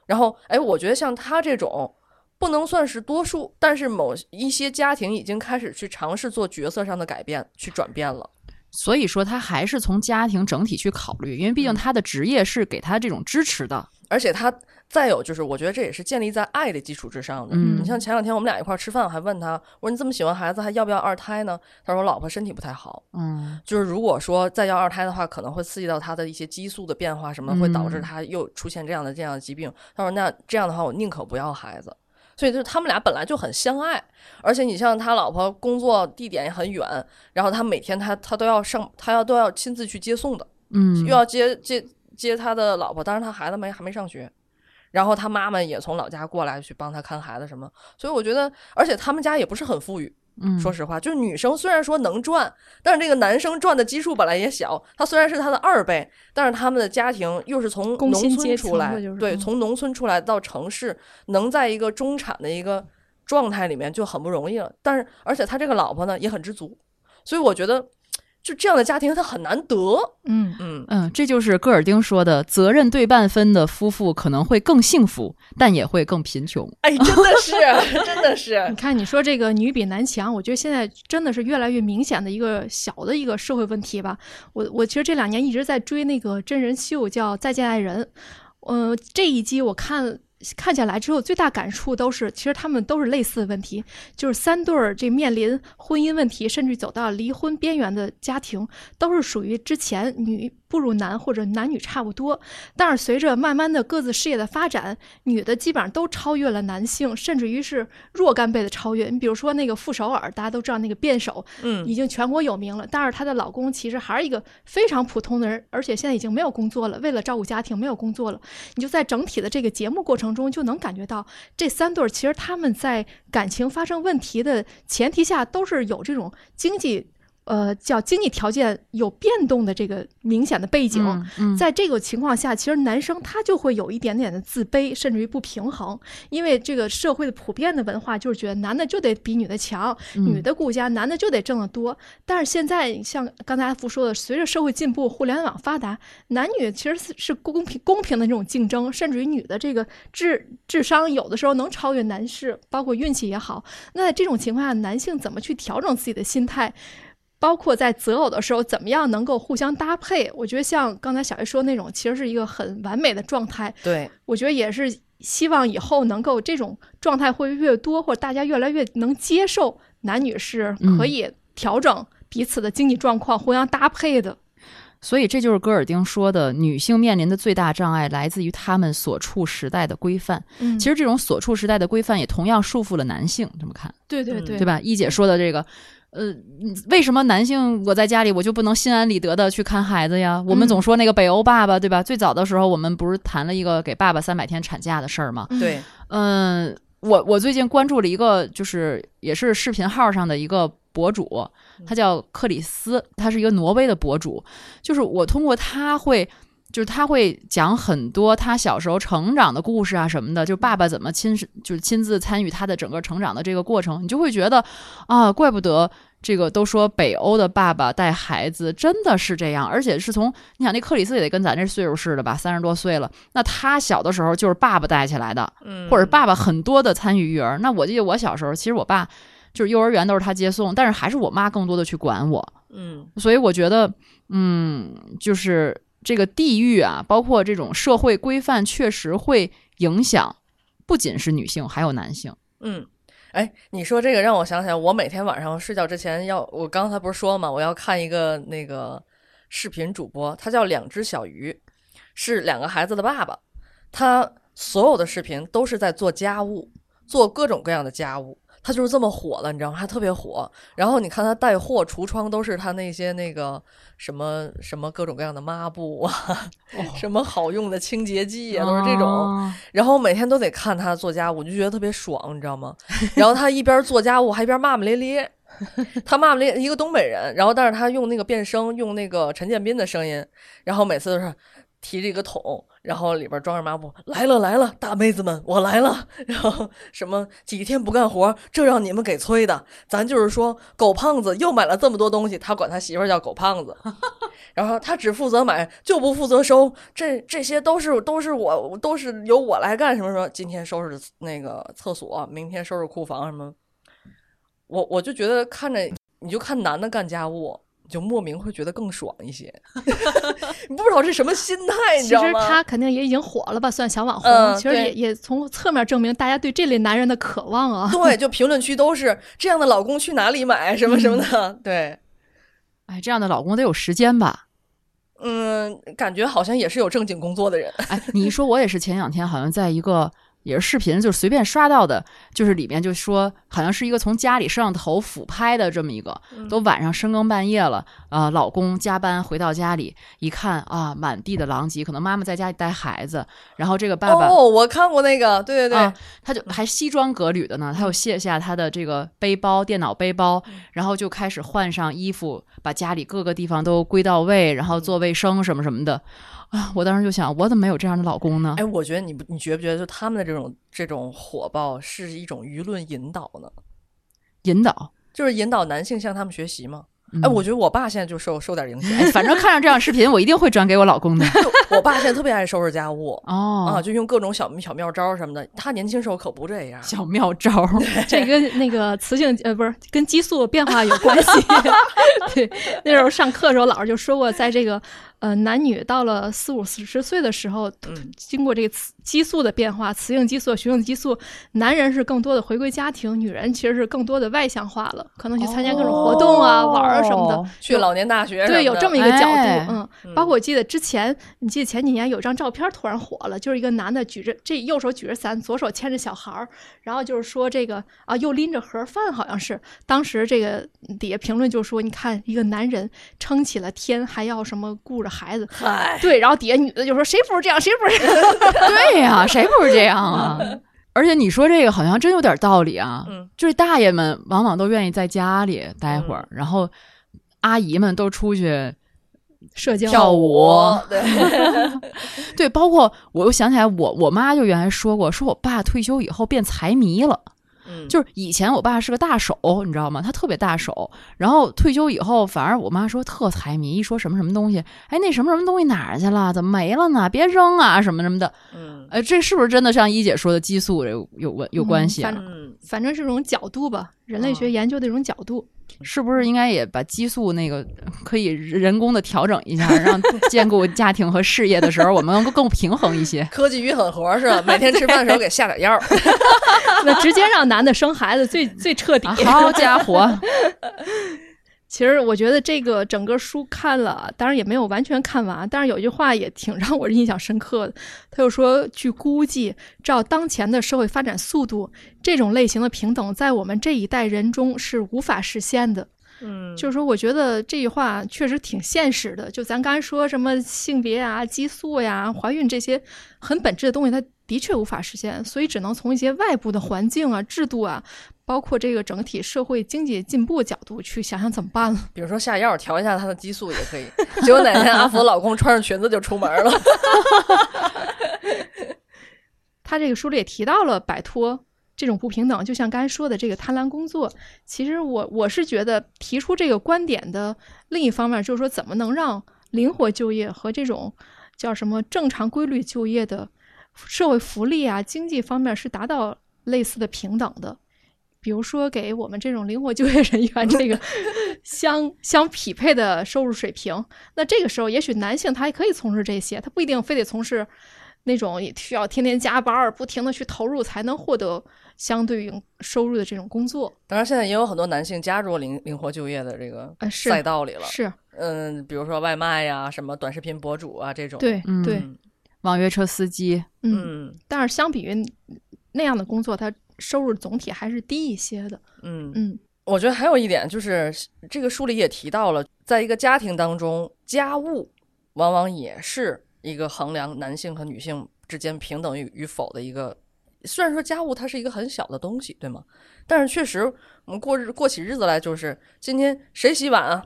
然后，哎，我觉得像他这种。不能算是多数，但是某一些家庭已经开始去尝试做角色上的改变，去转变了。所以说他还是从家庭整体去考虑，因为毕竟嗯他的职业是给他这种支持的。而且他再有就是，我觉得这也是建立在爱的基础之上的。嗯你像前两天我们俩一块儿吃饭，我还问他，我说你这么喜欢孩子，还要不要二胎呢？他说我老婆身体不太好，嗯就是如果说再要二胎的话，可能会刺激到他的一些激素的变化，什么会导致嗯他又出现这样的这样的疾病。他说那这样的话，我宁可不要孩子。所以就是他们俩本来就很相爱，而且你像他老婆工作地点也很远，然后他每天他他都要上，他要都要亲自去接送的。嗯，又要接接接他的老婆，当然他孩子没还没上学，然后他妈妈也从老家过来去帮他看孩子什么，所以我觉得，而且他们家也不是很富裕，嗯。说实话，就是女生虽然说能赚，但是这个男生赚的基数本来也小，他虽然是他的二倍，但是他们的家庭又是从农村出来，对，从农村出来到城市，能在一个中产的一个状态里面就很不容易了。但是，而且他这个老婆呢也很知足，所以我觉得就这样的家庭他很难得，嗯，嗯。嗯，这就是戈尔丁说的，责任对半分的夫妇可能会更幸福，但也会更贫穷。哎，真的是，真的是你，看，你说这个女比男强，我觉得现在真的是越来越明显的一个小的一个社会问题吧。我我其实这两年一直在追那个真人秀，叫《再见爱人》。呃，这一集我看看下来之后，最大感触都是，其实他们都是类似的问题，就是三对儿这面临婚姻问题，甚至走到离婚边缘的家庭，都是属于之前女不如男或者男女差不多，但是随着慢慢的各自事业的发展，女的基本上都超越了男性，甚至于是若干倍的超越。你比如说那个傅首尔，大家都知道那个辩手，嗯已经全国有名了，但是她的老公其实还是一个非常普通的人，而且现在已经没有工作了，为了照顾家庭没有工作了。你就在整体的这个节目过程中，就能感觉到这三对儿其实他们在感情发生问题的前提下，都是有这种经济。呃，叫经济条件有变动的这个明显的背景，嗯嗯，在这个情况下，其实男生他就会有一点点的自卑，甚至于不平衡，因为这个社会的普遍的文化就是觉得男的就得比女的强，女嗯的顾家，男的就得挣得多。但是现在像刚才阿福说的，随着社会进步、互联网发达，男女其实是是公平公平的这种竞争，甚至于女的这个智智商有的时候能超越男士，包括运气也好。那在这种情况下，男性怎么去调整自己的心态？包括在择偶的时候，怎么样能够互相搭配？我觉得像刚才小叶说那种，其实是一个很完美的状态。对，我觉得也是希望以后能够这种状态会越多，或者大家越来越能接受男女是可以调整彼此的经济状况，互相搭配的。所以这就是戈尔丁说的，女性面临的最大障碍来自于他们所处时代的规范。嗯其实这种所处时代的规范也同样束缚了男性，这么看，嗯对对对，对吧？一姐说的这个。呃，嗯为什么男性我在家里我就不能心安理得的去看孩子呀？我们嗯总说那个北欧爸爸，对吧？最早的时候我们不是谈了一个给爸爸三百天产假的事儿吗？嗯对，嗯，我我最近关注了一个，就是也是视频号上的一个博主，他叫克里斯，他是一个挪威的博主。就是我通过他会就是他会讲很多他小时候成长的故事啊什么的，就爸爸怎么亲身就是亲自参与他的整个成长的这个过程，你就会觉得啊，怪不得这个都说北欧的爸爸带孩子真的是这样，而且是从你想那克里斯也得跟咱这岁数似的吧，三十多岁了，那他小的时候就是爸爸带起来的，嗯，或者爸爸很多的参与育儿。那我记得我小时候，其实我爸就是幼儿园都是他接送，但是还是我妈更多的去管我。嗯所以我觉得，嗯，就是这个地域啊，包括这种社会规范，确实会影响不仅是女性，还有男性。嗯。哎，你说这个让我想起来，我每天晚上睡觉之前要，我刚才不是说嘛，我要看一个那个视频主播，他叫两只小鱼，是两个孩子的爸爸，他所有的视频都是在做家务，做各种各样的家务，他就是这么火了，你知道吗？他特别火。然后你看他带货橱窗都是他那些那个什么什么各种各样的抹布啊，什么好用的清洁剂啊，都是这种。哦然后每天都得看他做家务，我就觉得特别爽，你知道吗？然后他一边做家务还一边骂骂咧咧，他骂骂咧一个东北人，然后但是他用那个变声，用那个陈建斌的声音，然后每次都是提着一个桶，然后里边装着抹布，来了来了，大妹子们，我来了。然后什么几天不干活，这让你们给催的。咱就是说，狗胖子又买了这么多东西，他管他媳妇叫狗胖子。然后他只负责买，就不负责收，这这些都是都是我都是由我来干。什么说今天收拾那个厕所，明天收拾库房什么。我我就觉得看着你就看男的干家务，就莫名会觉得更爽一些。你不知道是什么心态，你其知道吗？实他肯定也已经火了吧，算小网红。嗯其实也也从侧面证明大家对这类男人的渴望啊。对，就评论区都是这样的老公去哪里买什么什么的。对，哎，这样的老公得有时间吧？嗯，感觉好像也是有正经工作的人。哎，你一说，我也是前两天好像在一个也是视频，就是随便刷到的，就是里面就说好像是一个从家里摄像头俯拍的这么一个，都晚上深更半夜了，啊，老公加班回到家里一看啊，满地的狼藉，可能妈妈在家里带孩子，然后这个爸爸。哦，我看过那个，对对对，啊，他就还西装革履的呢，他又卸下他的这个背包、电脑背包，然后就开始换上衣服，把家里各个地方都归到位，然后做卫生什么什么的。啊，我当时就想，我怎么没有这样的老公呢？哎，我觉得你不，你觉不觉得就他们的这种这种火爆是一种舆论引导呢？引导。就是引导男性向他们学习吗？嗯哎，我觉得我爸现在就受受点影响。哎，反正看上这样视频，我一定会转给我老公的。我爸现在特别爱收拾家务哦啊，就用各种小小妙招什么的。他年轻时候可不这样。小妙招，这跟那个雌性呃不是跟激素变化有关系。对，那时候上课的时候，老师就说过，在这个呃男女到了四五十岁的时候，嗯。经过这个雌激素的变化，雌性激素、雄性激素，男人是更多的回归家庭，女人其实是更多的外向化了，可能去参加各种活动啊、玩儿啊什么的。哦去老年大学对，有这么一个角度，哎嗯，嗯。包括我记得之前，你记得前几年有张照片突然火了，就是一个男的举着这右手举着伞，左手牵着小孩儿，然后就是说这个啊，又拎着盒饭，好像是。当时这个底下评论就说，你看一个男人撑起了天，还要什么顾着孩子，嗨，对，然后底下女的就说谁不是这样，谁不是这样，对呀、谁不是这样啊？而且你说这个好像真有点道理啊，嗯就是大爷们往往都愿意在家里待会儿，然后阿姨们都出去社交跳舞 对，对，包括我又想起来我，我妈就原来说过，说我爸退休以后变财迷了。嗯，就是以前我爸是个大手，你知道吗？他特别大手，然后退休以后，反而我妈说特财迷，一说什么什么东西，哎，那什么什么东西哪儿去了？怎么没了呢？别扔啊，什么什么的。嗯哎，这是不是真的像一姐说的激素有有关有关系啊？嗯反正，反正是种角度吧，人类学研究的一种角度。是不是应该也把激素那个可以人工的调整一下，让兼顾家庭和事业的时候，我们能够更平衡一些？科技与狠活是吧？每天吃饭的时候给下点药。那直接让男的生孩子最最彻底。啊好家伙，其实我觉得这个整个书看了，当然也没有完全看完，但是有一句话也挺让我印象深刻的。他就说，据估计，照当前的社会发展速度，这种类型的平等在我们这一代人中是无法实现的。嗯，就是说，我觉得这句话确实挺现实的。就咱刚才说什么性别啊、激素呀、怀孕这些很本质的东西，它的确无法实现，所以只能从一些外部的环境啊、制度啊，包括这个整体社会经济进步角度去想想怎么办了。比如说下药调一下她的激素也可以。结果哪天阿福老公穿上裙子就出门了。他这个书里也提到了摆脱这种不平等，就像刚才说的这个贪婪工作。其实我我是觉得提出这个观点的另一方面，就是说怎么能让灵活就业和这种叫什么正常规律就业的社会福利啊、经济方面是达到类似的平等的。比如说，给我们这种灵活就业人员这个 相相匹配的收入水平，那这个时候也许男性他也可以从事这些，他不一定非得从事那种需要天天加班儿、不停的去投入才能获得相对应收入的这种工作。当然，现在也有很多男性加入灵灵活就业的这个赛道里了。是，嗯，比如说外卖呀、什么短视频博主啊这种。对嗯对，嗯网约车司机，嗯。嗯但是相比于那样的工作，它收入总体还是低一些的。嗯嗯我觉得还有一点就是，这个书里也提到了，在一个家庭当中，家务往往也是一个衡量男性和女性之间平等与与否的一个。虽然说家务它是一个很小的东西，对吗？但是确实，我们过日过起日子来，就是今天谁洗碗啊，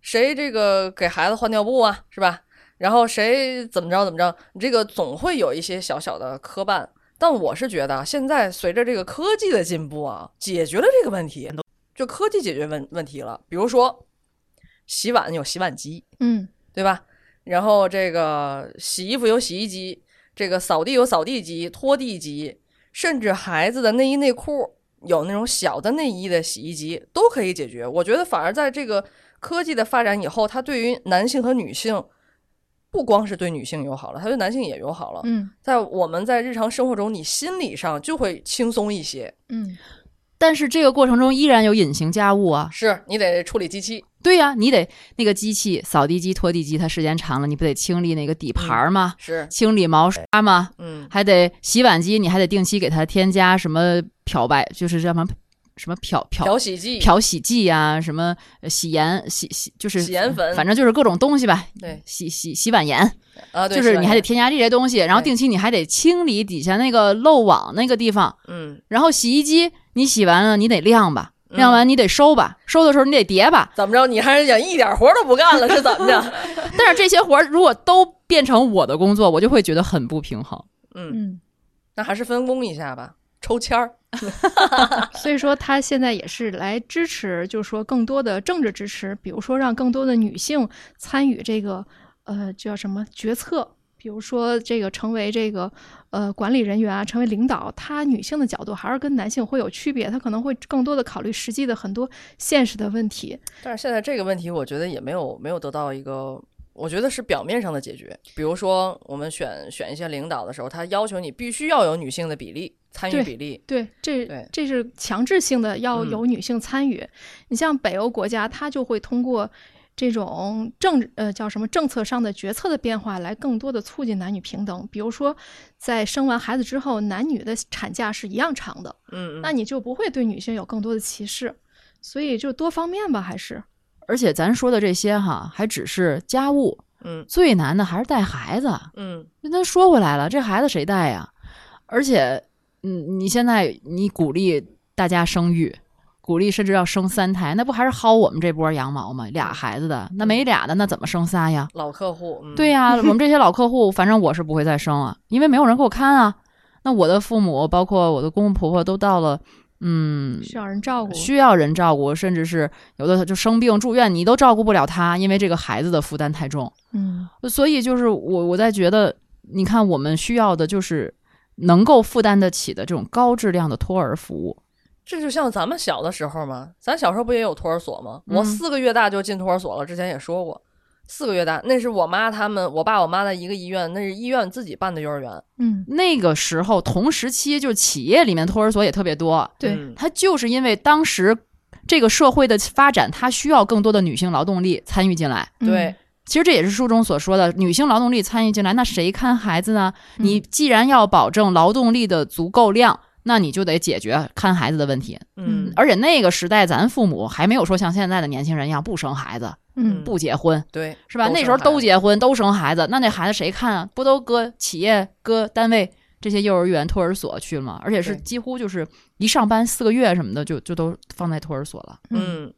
谁这个给孩子换尿布啊，是吧？然后谁怎么着怎么着，你这个总会有一些小小的磕绊。但我是觉得啊，现在随着这个科技的进步啊，解决了这个问题，就科技解决问问题了。比如说，洗碗有洗碗机，嗯对吧？然后这个洗衣服有洗衣机，这个扫地有扫地机、拖地机，甚至孩子的内衣内裤有那种小的内衣的洗衣机都可以解决。我觉得反而在这个科技的发展以后，它对于男性和女性。不光是对女性友好了，它对男性也友好了。嗯在我们在日常生活中，你心理上就会轻松一些。嗯但是这个过程中依然有隐形家务啊。是你得处理机器，对呀、你得那个机器扫地机、拖地机，它时间长了，你不得清理那个底盘儿吗？是清理毛刷吗？嗯还得洗碗机，你还得定期给它添加什么漂白，就是叫什么什么漂漂漂洗剂，漂洗剂呀、什么呃洗盐洗洗就是洗盐粉反正就是各种东西吧。对洗洗洗碗盐，啊，对就是你还得添加这些东西，然后定期你还得清理底下那个漏网那个地方，嗯，然后洗衣机你洗完了你得晾吧，嗯晾完你得收吧，收的时候你得叠吧。怎么着？你还是想一点活儿都不干了，是怎么着？但是这些活儿如果都变成我的工作，我就会觉得很不平衡。嗯，嗯，那还是分工一下吧，抽签儿。所以说他现在也是来支持，就是说更多的政治支持，比如说让更多的女性参与这个呃叫什么决策。比如说，这个成为这个呃管理人员啊，成为领导，他女性的角度还是跟男性会有区别，他可能会更多的考虑实际的很多现实的问题。但是现在这个问题，我觉得也没有没有得到一个，我觉得是表面上的解决。比如说，我们选选一些领导的时候，他要求你必须要有女性的比例，参与比例。对，这对这是强制性的，要嗯有女性参与。你像北欧国家，他就会通过这种政治呃叫什么政策上的决策的变化，来更多的促进男女平等。比如说，在生完孩子之后，男女的产假是一样长的，嗯，那你就不会对女性有更多的歧视。所以就多方面吧，还是而且咱说的这些哈，还只是家务，嗯最难的还是带孩子。嗯那咱说回来了，这孩子谁带呀？而且，嗯，你现在你鼓励大家生育，鼓励甚至要生三胎，那不还是薅我们这波羊毛吗？俩孩子的，那没俩的，那怎么生仨呀？老客户。嗯、对呀、我们这些老客户，反正我是不会再生了，因为没有人给我看啊。那我的父母，包括我的公公婆婆，都到了，嗯，需要人照顾。需要人照顾，甚至是有的就生病住院，你都照顾不了他，因为这个孩子的负担太重。嗯所以就是我我在觉得，你看我们需要的就是能够负担得起的这种高质量的托儿服务。这就像咱们小的时候嘛，咱小时候不也有托儿所吗？我嗯四个月大就进托儿所了，之前也说过，四个月大，那是我妈他们，我爸我妈的一个医院，那是医院自己办的幼儿园。嗯，那个时候同时期，就企业里面托儿所也特别多，对，嗯它就是因为当时这个社会的发展，它需要更多的女性劳动力参与进来。嗯对，其实这也是书中所说的，女性劳动力参与进来，那谁看孩子呢？嗯你既然要保证劳动力的足够量，那你就得解决看孩子的问题。嗯，而且那个时代，咱父母还没有说像现在的年轻人一样不生孩子、嗯不结婚，对，是吧？那时候都结婚都生孩子，那那孩子谁看啊？不都搁企业、搁单位这些幼儿园、托儿所去了吗？而且是几乎就是一上班四个月什么的，就就都放在托儿所了。嗯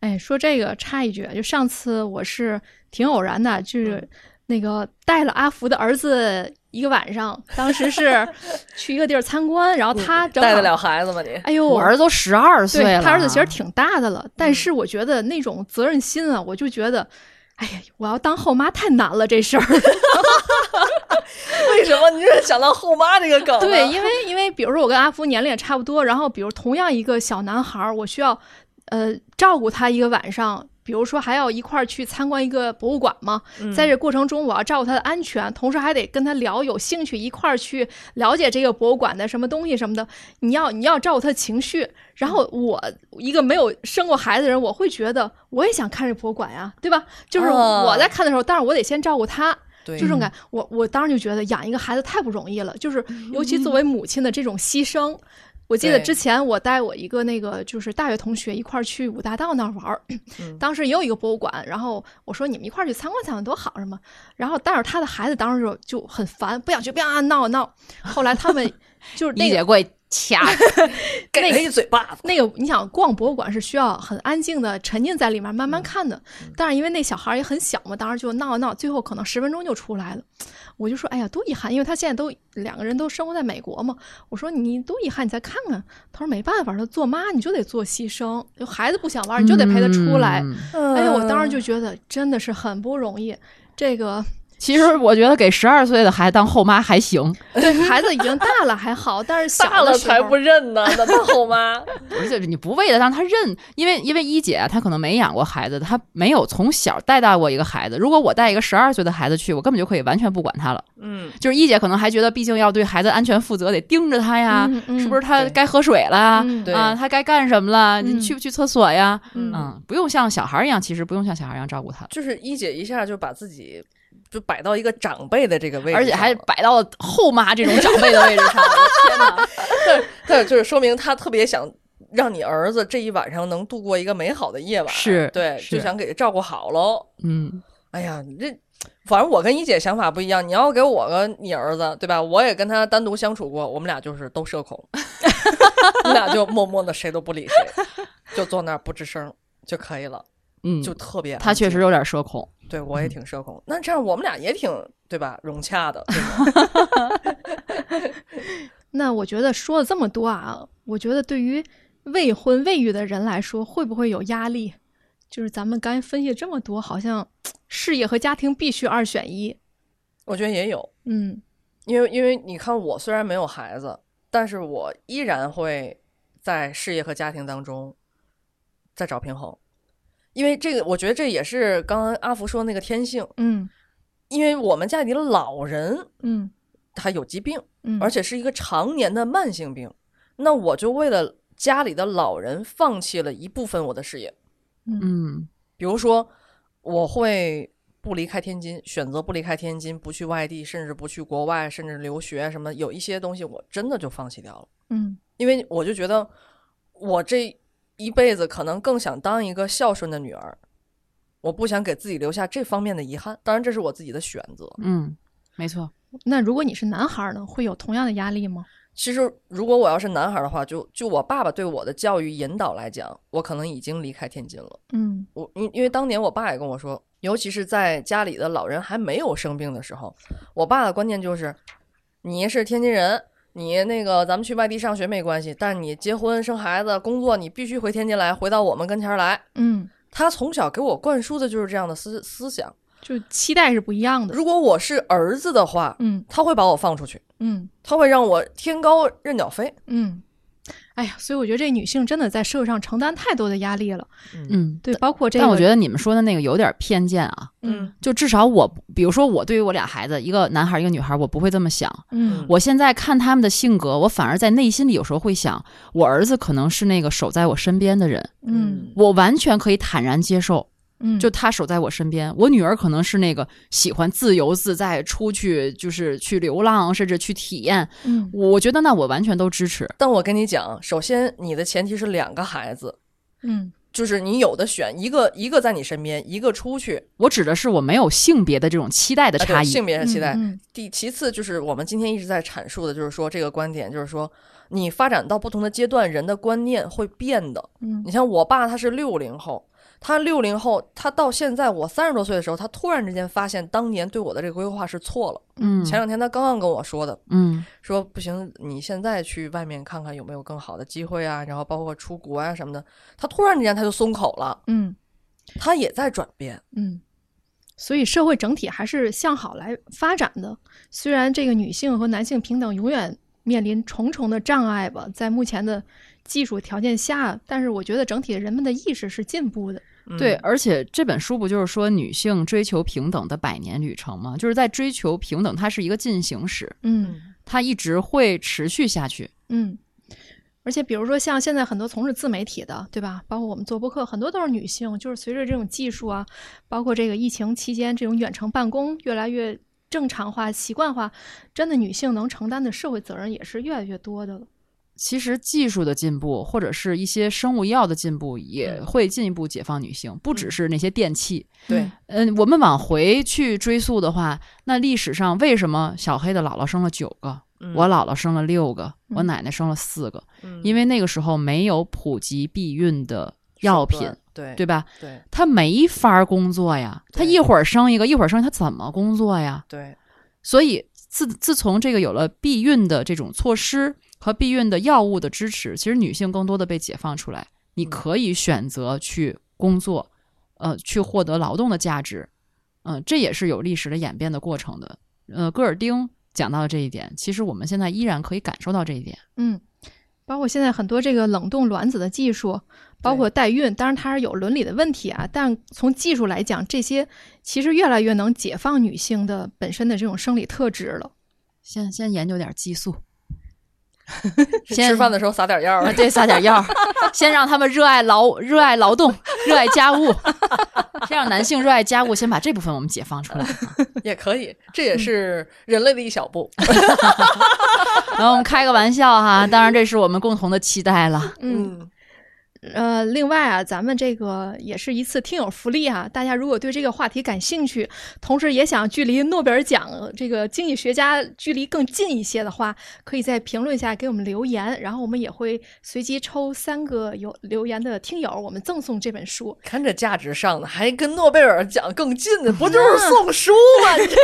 哎，说这个插一句，就上次我是挺偶然的，就是嗯那个带了阿福的儿子一个晚上，当时是 去一个地儿参观，然后他正好带得了孩子吗你？哎呦，我儿子都十二岁了，他儿子其实挺大的了，但嗯是我觉得那种责任心啊，我就觉得，哎呀，我要当后妈太难了这事儿。为什么你是想到后妈这个梗？对，因为因为比如说我跟阿福年龄也差不多，然后比如同样一个小男孩儿，我需要呃照顾他一个晚上。比如说，还要一块儿去参观一个博物馆嘛，嗯在这过程中，我要照顾他的安全，同时还得跟他聊，有兴趣一块儿去了解这个博物馆的什么东西什么的。你要你要照顾他的情绪，然后我一个没有生过孩子的人，我会觉得我也想看这博物馆呀，对吧？就是啊我在看的时候，但是我得先照顾他，对就这种感。我我当时就觉得养一个孩子太不容易了，就是尤其作为母亲的这种牺牲。我记得之前我带我一个那个就是大学同学一块儿去五大道那儿玩儿，嗯。当时也有一个博物馆，然后我说你们一块儿去参观参观多好什么，然后但是他的孩子当时就就很烦，不想去，不想闹闹。后来他们 就是那个一姐掐，给他一嘴巴子。那个，你想逛博物馆是需要很安静的沉浸在里面慢慢看的，但是因为那小孩也很小嘛，当时就闹啊闹，最后可能十分钟就出来了。我就说，哎呀，多遗憾，因为他现在都两个人都生活在美国嘛。我说你多遗憾，你再看看。他说没办法，他做妈你就得做牺牲，就孩子不想玩，你就得陪他出来。嗯哎呀，我当时就觉得真的是很不容易。这个其实我觉得给十二岁的孩子当后妈还行，对孩子已经大了还好，但是小大了才不认呢，那当后妈。而且你不为了让他认，因为因为一姐她可能没养过孩子，她没有从小带大过一个孩子。如果我带一个十二岁的孩子去，我根本就可以完全不管他了。嗯，就是一姐可能还觉得，毕竟要对孩子安全负责，得盯着他呀，嗯嗯是不是他该喝水了啊？嗯啊，他该干什么了？嗯你去不去厕所呀？嗯嗯，不用像小孩儿一样，其实不用像小孩儿一样照顾他，就是一姐一下就把自己就摆到一个长辈的这个位置，而且还摆到后妈这种长辈的位置上。天哪！对对，就是说明他特别想让你儿子这一晚上能度过一个美好的夜晚，是对，是就想给他照顾好喽。嗯，哎呀，你这反正我跟一姐想法不一样，你要给我个你儿子，对吧？我也跟他单独相处过，我们俩就是都社恐，我们俩就默默的谁都不理谁，就坐那儿不吱声就可以了，嗯，就特别他确实有点社恐。对我也挺社恐，那这样我们俩也挺对吧？融洽的，那我觉得说了这么多啊，我觉得对于未婚未育的人来说，会不会有压力？就是咱们刚才分析这么多，好像事业和家庭必须二选一。我觉得也有，嗯。因为因为你看我虽然没有孩子，但是我依然会在事业和家庭当中再找平衡，因为这个我觉得这也是刚刚阿福说那个天性，嗯。因为我们家里的老人嗯。他有疾病，嗯，而且是一个常年的慢性病，那我就为了家里的老人放弃了一部分我的事业，嗯。比如说我会不离开天津，选择不离开天津，不去外地，甚至不去国外，甚至留学什么，有一些东西我真的就放弃掉了，嗯。因为我就觉得我这一辈子可能更想当一个孝顺的女儿。我不想给自己留下这方面的遗憾，当然这是我自己的选择。嗯，没错。那如果你是男孩儿呢，会有同样的压力吗？其实，如果我要是男孩的话，就就我爸爸对我的教育引导来讲，我可能已经离开天津了。嗯我因因为当年我爸也跟我说，尤其是在家里的老人还没有生病的时候，我爸的观念就是，你是天津人，你那个咱们去外地上学没关系，但是你结婚生孩子工作，你必须回天津来，回到我们跟前来。嗯，他从小给我灌输的就是这样的思思想。就期待是不一样的。如果我是儿子的话，嗯他会把我放出去，嗯他会让我天高任鸟飞。嗯，哎呀，所以我觉得这女性真的在社会上承担太多的压力了。嗯，对，包括这个，但我觉得你们说的那个有点偏见啊。嗯就至少我，比如说我对于我俩孩子，一个男孩一个女孩，我不会这么想。嗯我现在看他们的性格，我反而在内心里有时候会想，我儿子可能是那个守在我身边的人，嗯我完全可以坦然接受嗯，就他守在我身边。我女儿可能是那个喜欢自由自在，出去就是去流浪，甚至去体验。嗯我觉得那我完全都支持。但我跟你讲，首先你的前提是两个孩子，嗯就是你有的选，一个一个在你身边，一个出去，我指的是我没有性别的这种期待的差异。性别的期待。嗯第其次就是我们今天一直在阐述的，就是说这个观点，就是说你发展到不同的阶段，人的观念会变的。嗯你像我爸，他是六零后，他六零后，他到现在我三十多岁的时候，他突然之间发现当年对我的这个规划是错了。嗯前两天他刚刚跟我说的，嗯说不行，你现在去外面看看有没有更好的机会啊，然后包括出国啊什么的。他突然之间他就松口了，嗯他也在转变。嗯，所以社会整体还是向好来发展的。虽然这个女性和男性平等永远面临重重的障碍吧，在目前的技术条件下，但是我觉得整体人们的意识是进步的。嗯对，而且这本书不就是说女性追求平等的百年旅程吗？就是在追求平等，它是一个进行时，嗯它一直会持续下去。嗯。而且，比如说像现在很多从事自媒体的，对吧？包括我们做播客，很多都是女性。就是随着这种技术啊，包括这个疫情期间这种远程办公越来越正常化、习惯化，真的女性能承担的社会责任也是越来越多的了。其实技术的进步，或者是一些生物医药的进步，也嗯会进一步解放女性，不只是那些电器。对，嗯，我们往回去追溯的话，那历史上为什么小黑的姥姥生了九个，嗯我姥姥生了六个，我嗯奶奶生了四个？嗯因为那个时候没有普及避孕的药品对对吧？对他没法儿工作呀，他一会儿生一个，一会儿生一个，她怎么工作呀？对，所以自自从这个有了避孕的这种措施和避孕的药物的支持，其实女性更多的被解放出来，你嗯可以选择去工作，呃，去获得劳动的价值，嗯、这也是有历史的演变的过程的。呃，戈尔丁讲到了这一点，其实我们现在依然可以感受到这一点。嗯，包括现在很多这个冷冻卵子的技术，包括代孕，当然它是有伦理的问题啊，但从技术来讲，这些其实越来越能解放女性的本身的这种生理特质了。先先研究点激素，先吃饭的时候撒点药啊，儿，对，撒点药儿，先让他们热爱劳热爱劳动，热爱家务，先让男性热爱家务，先把这部分我们解放出来。也可以，这也是人类的一小步。然后我们开个玩笑哈，当然这是我们共同的期待了。嗯，呃，另外啊，咱们这个也是一次听友福利啊，大家如果对这个话题感兴趣，同时也想距离诺贝尔奖这个经济学家距离更近一些的话，可以在评论下给我们留言，然后我们也会随机抽三个有留言的听友，我们赠送这本书。看这价值上的，还跟诺贝尔奖更近的，不就是送书吗？你这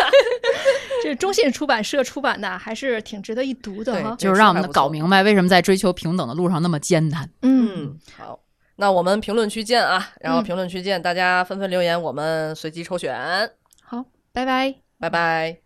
这中信出版社出版的，还是挺值得一读的。就是让我们搞明白为什么在追求平等的路上那么艰难。嗯，好，那我们评论区见啊！然后嗯评论区见，大家纷纷留言，我们随机抽选，好，拜拜。拜拜。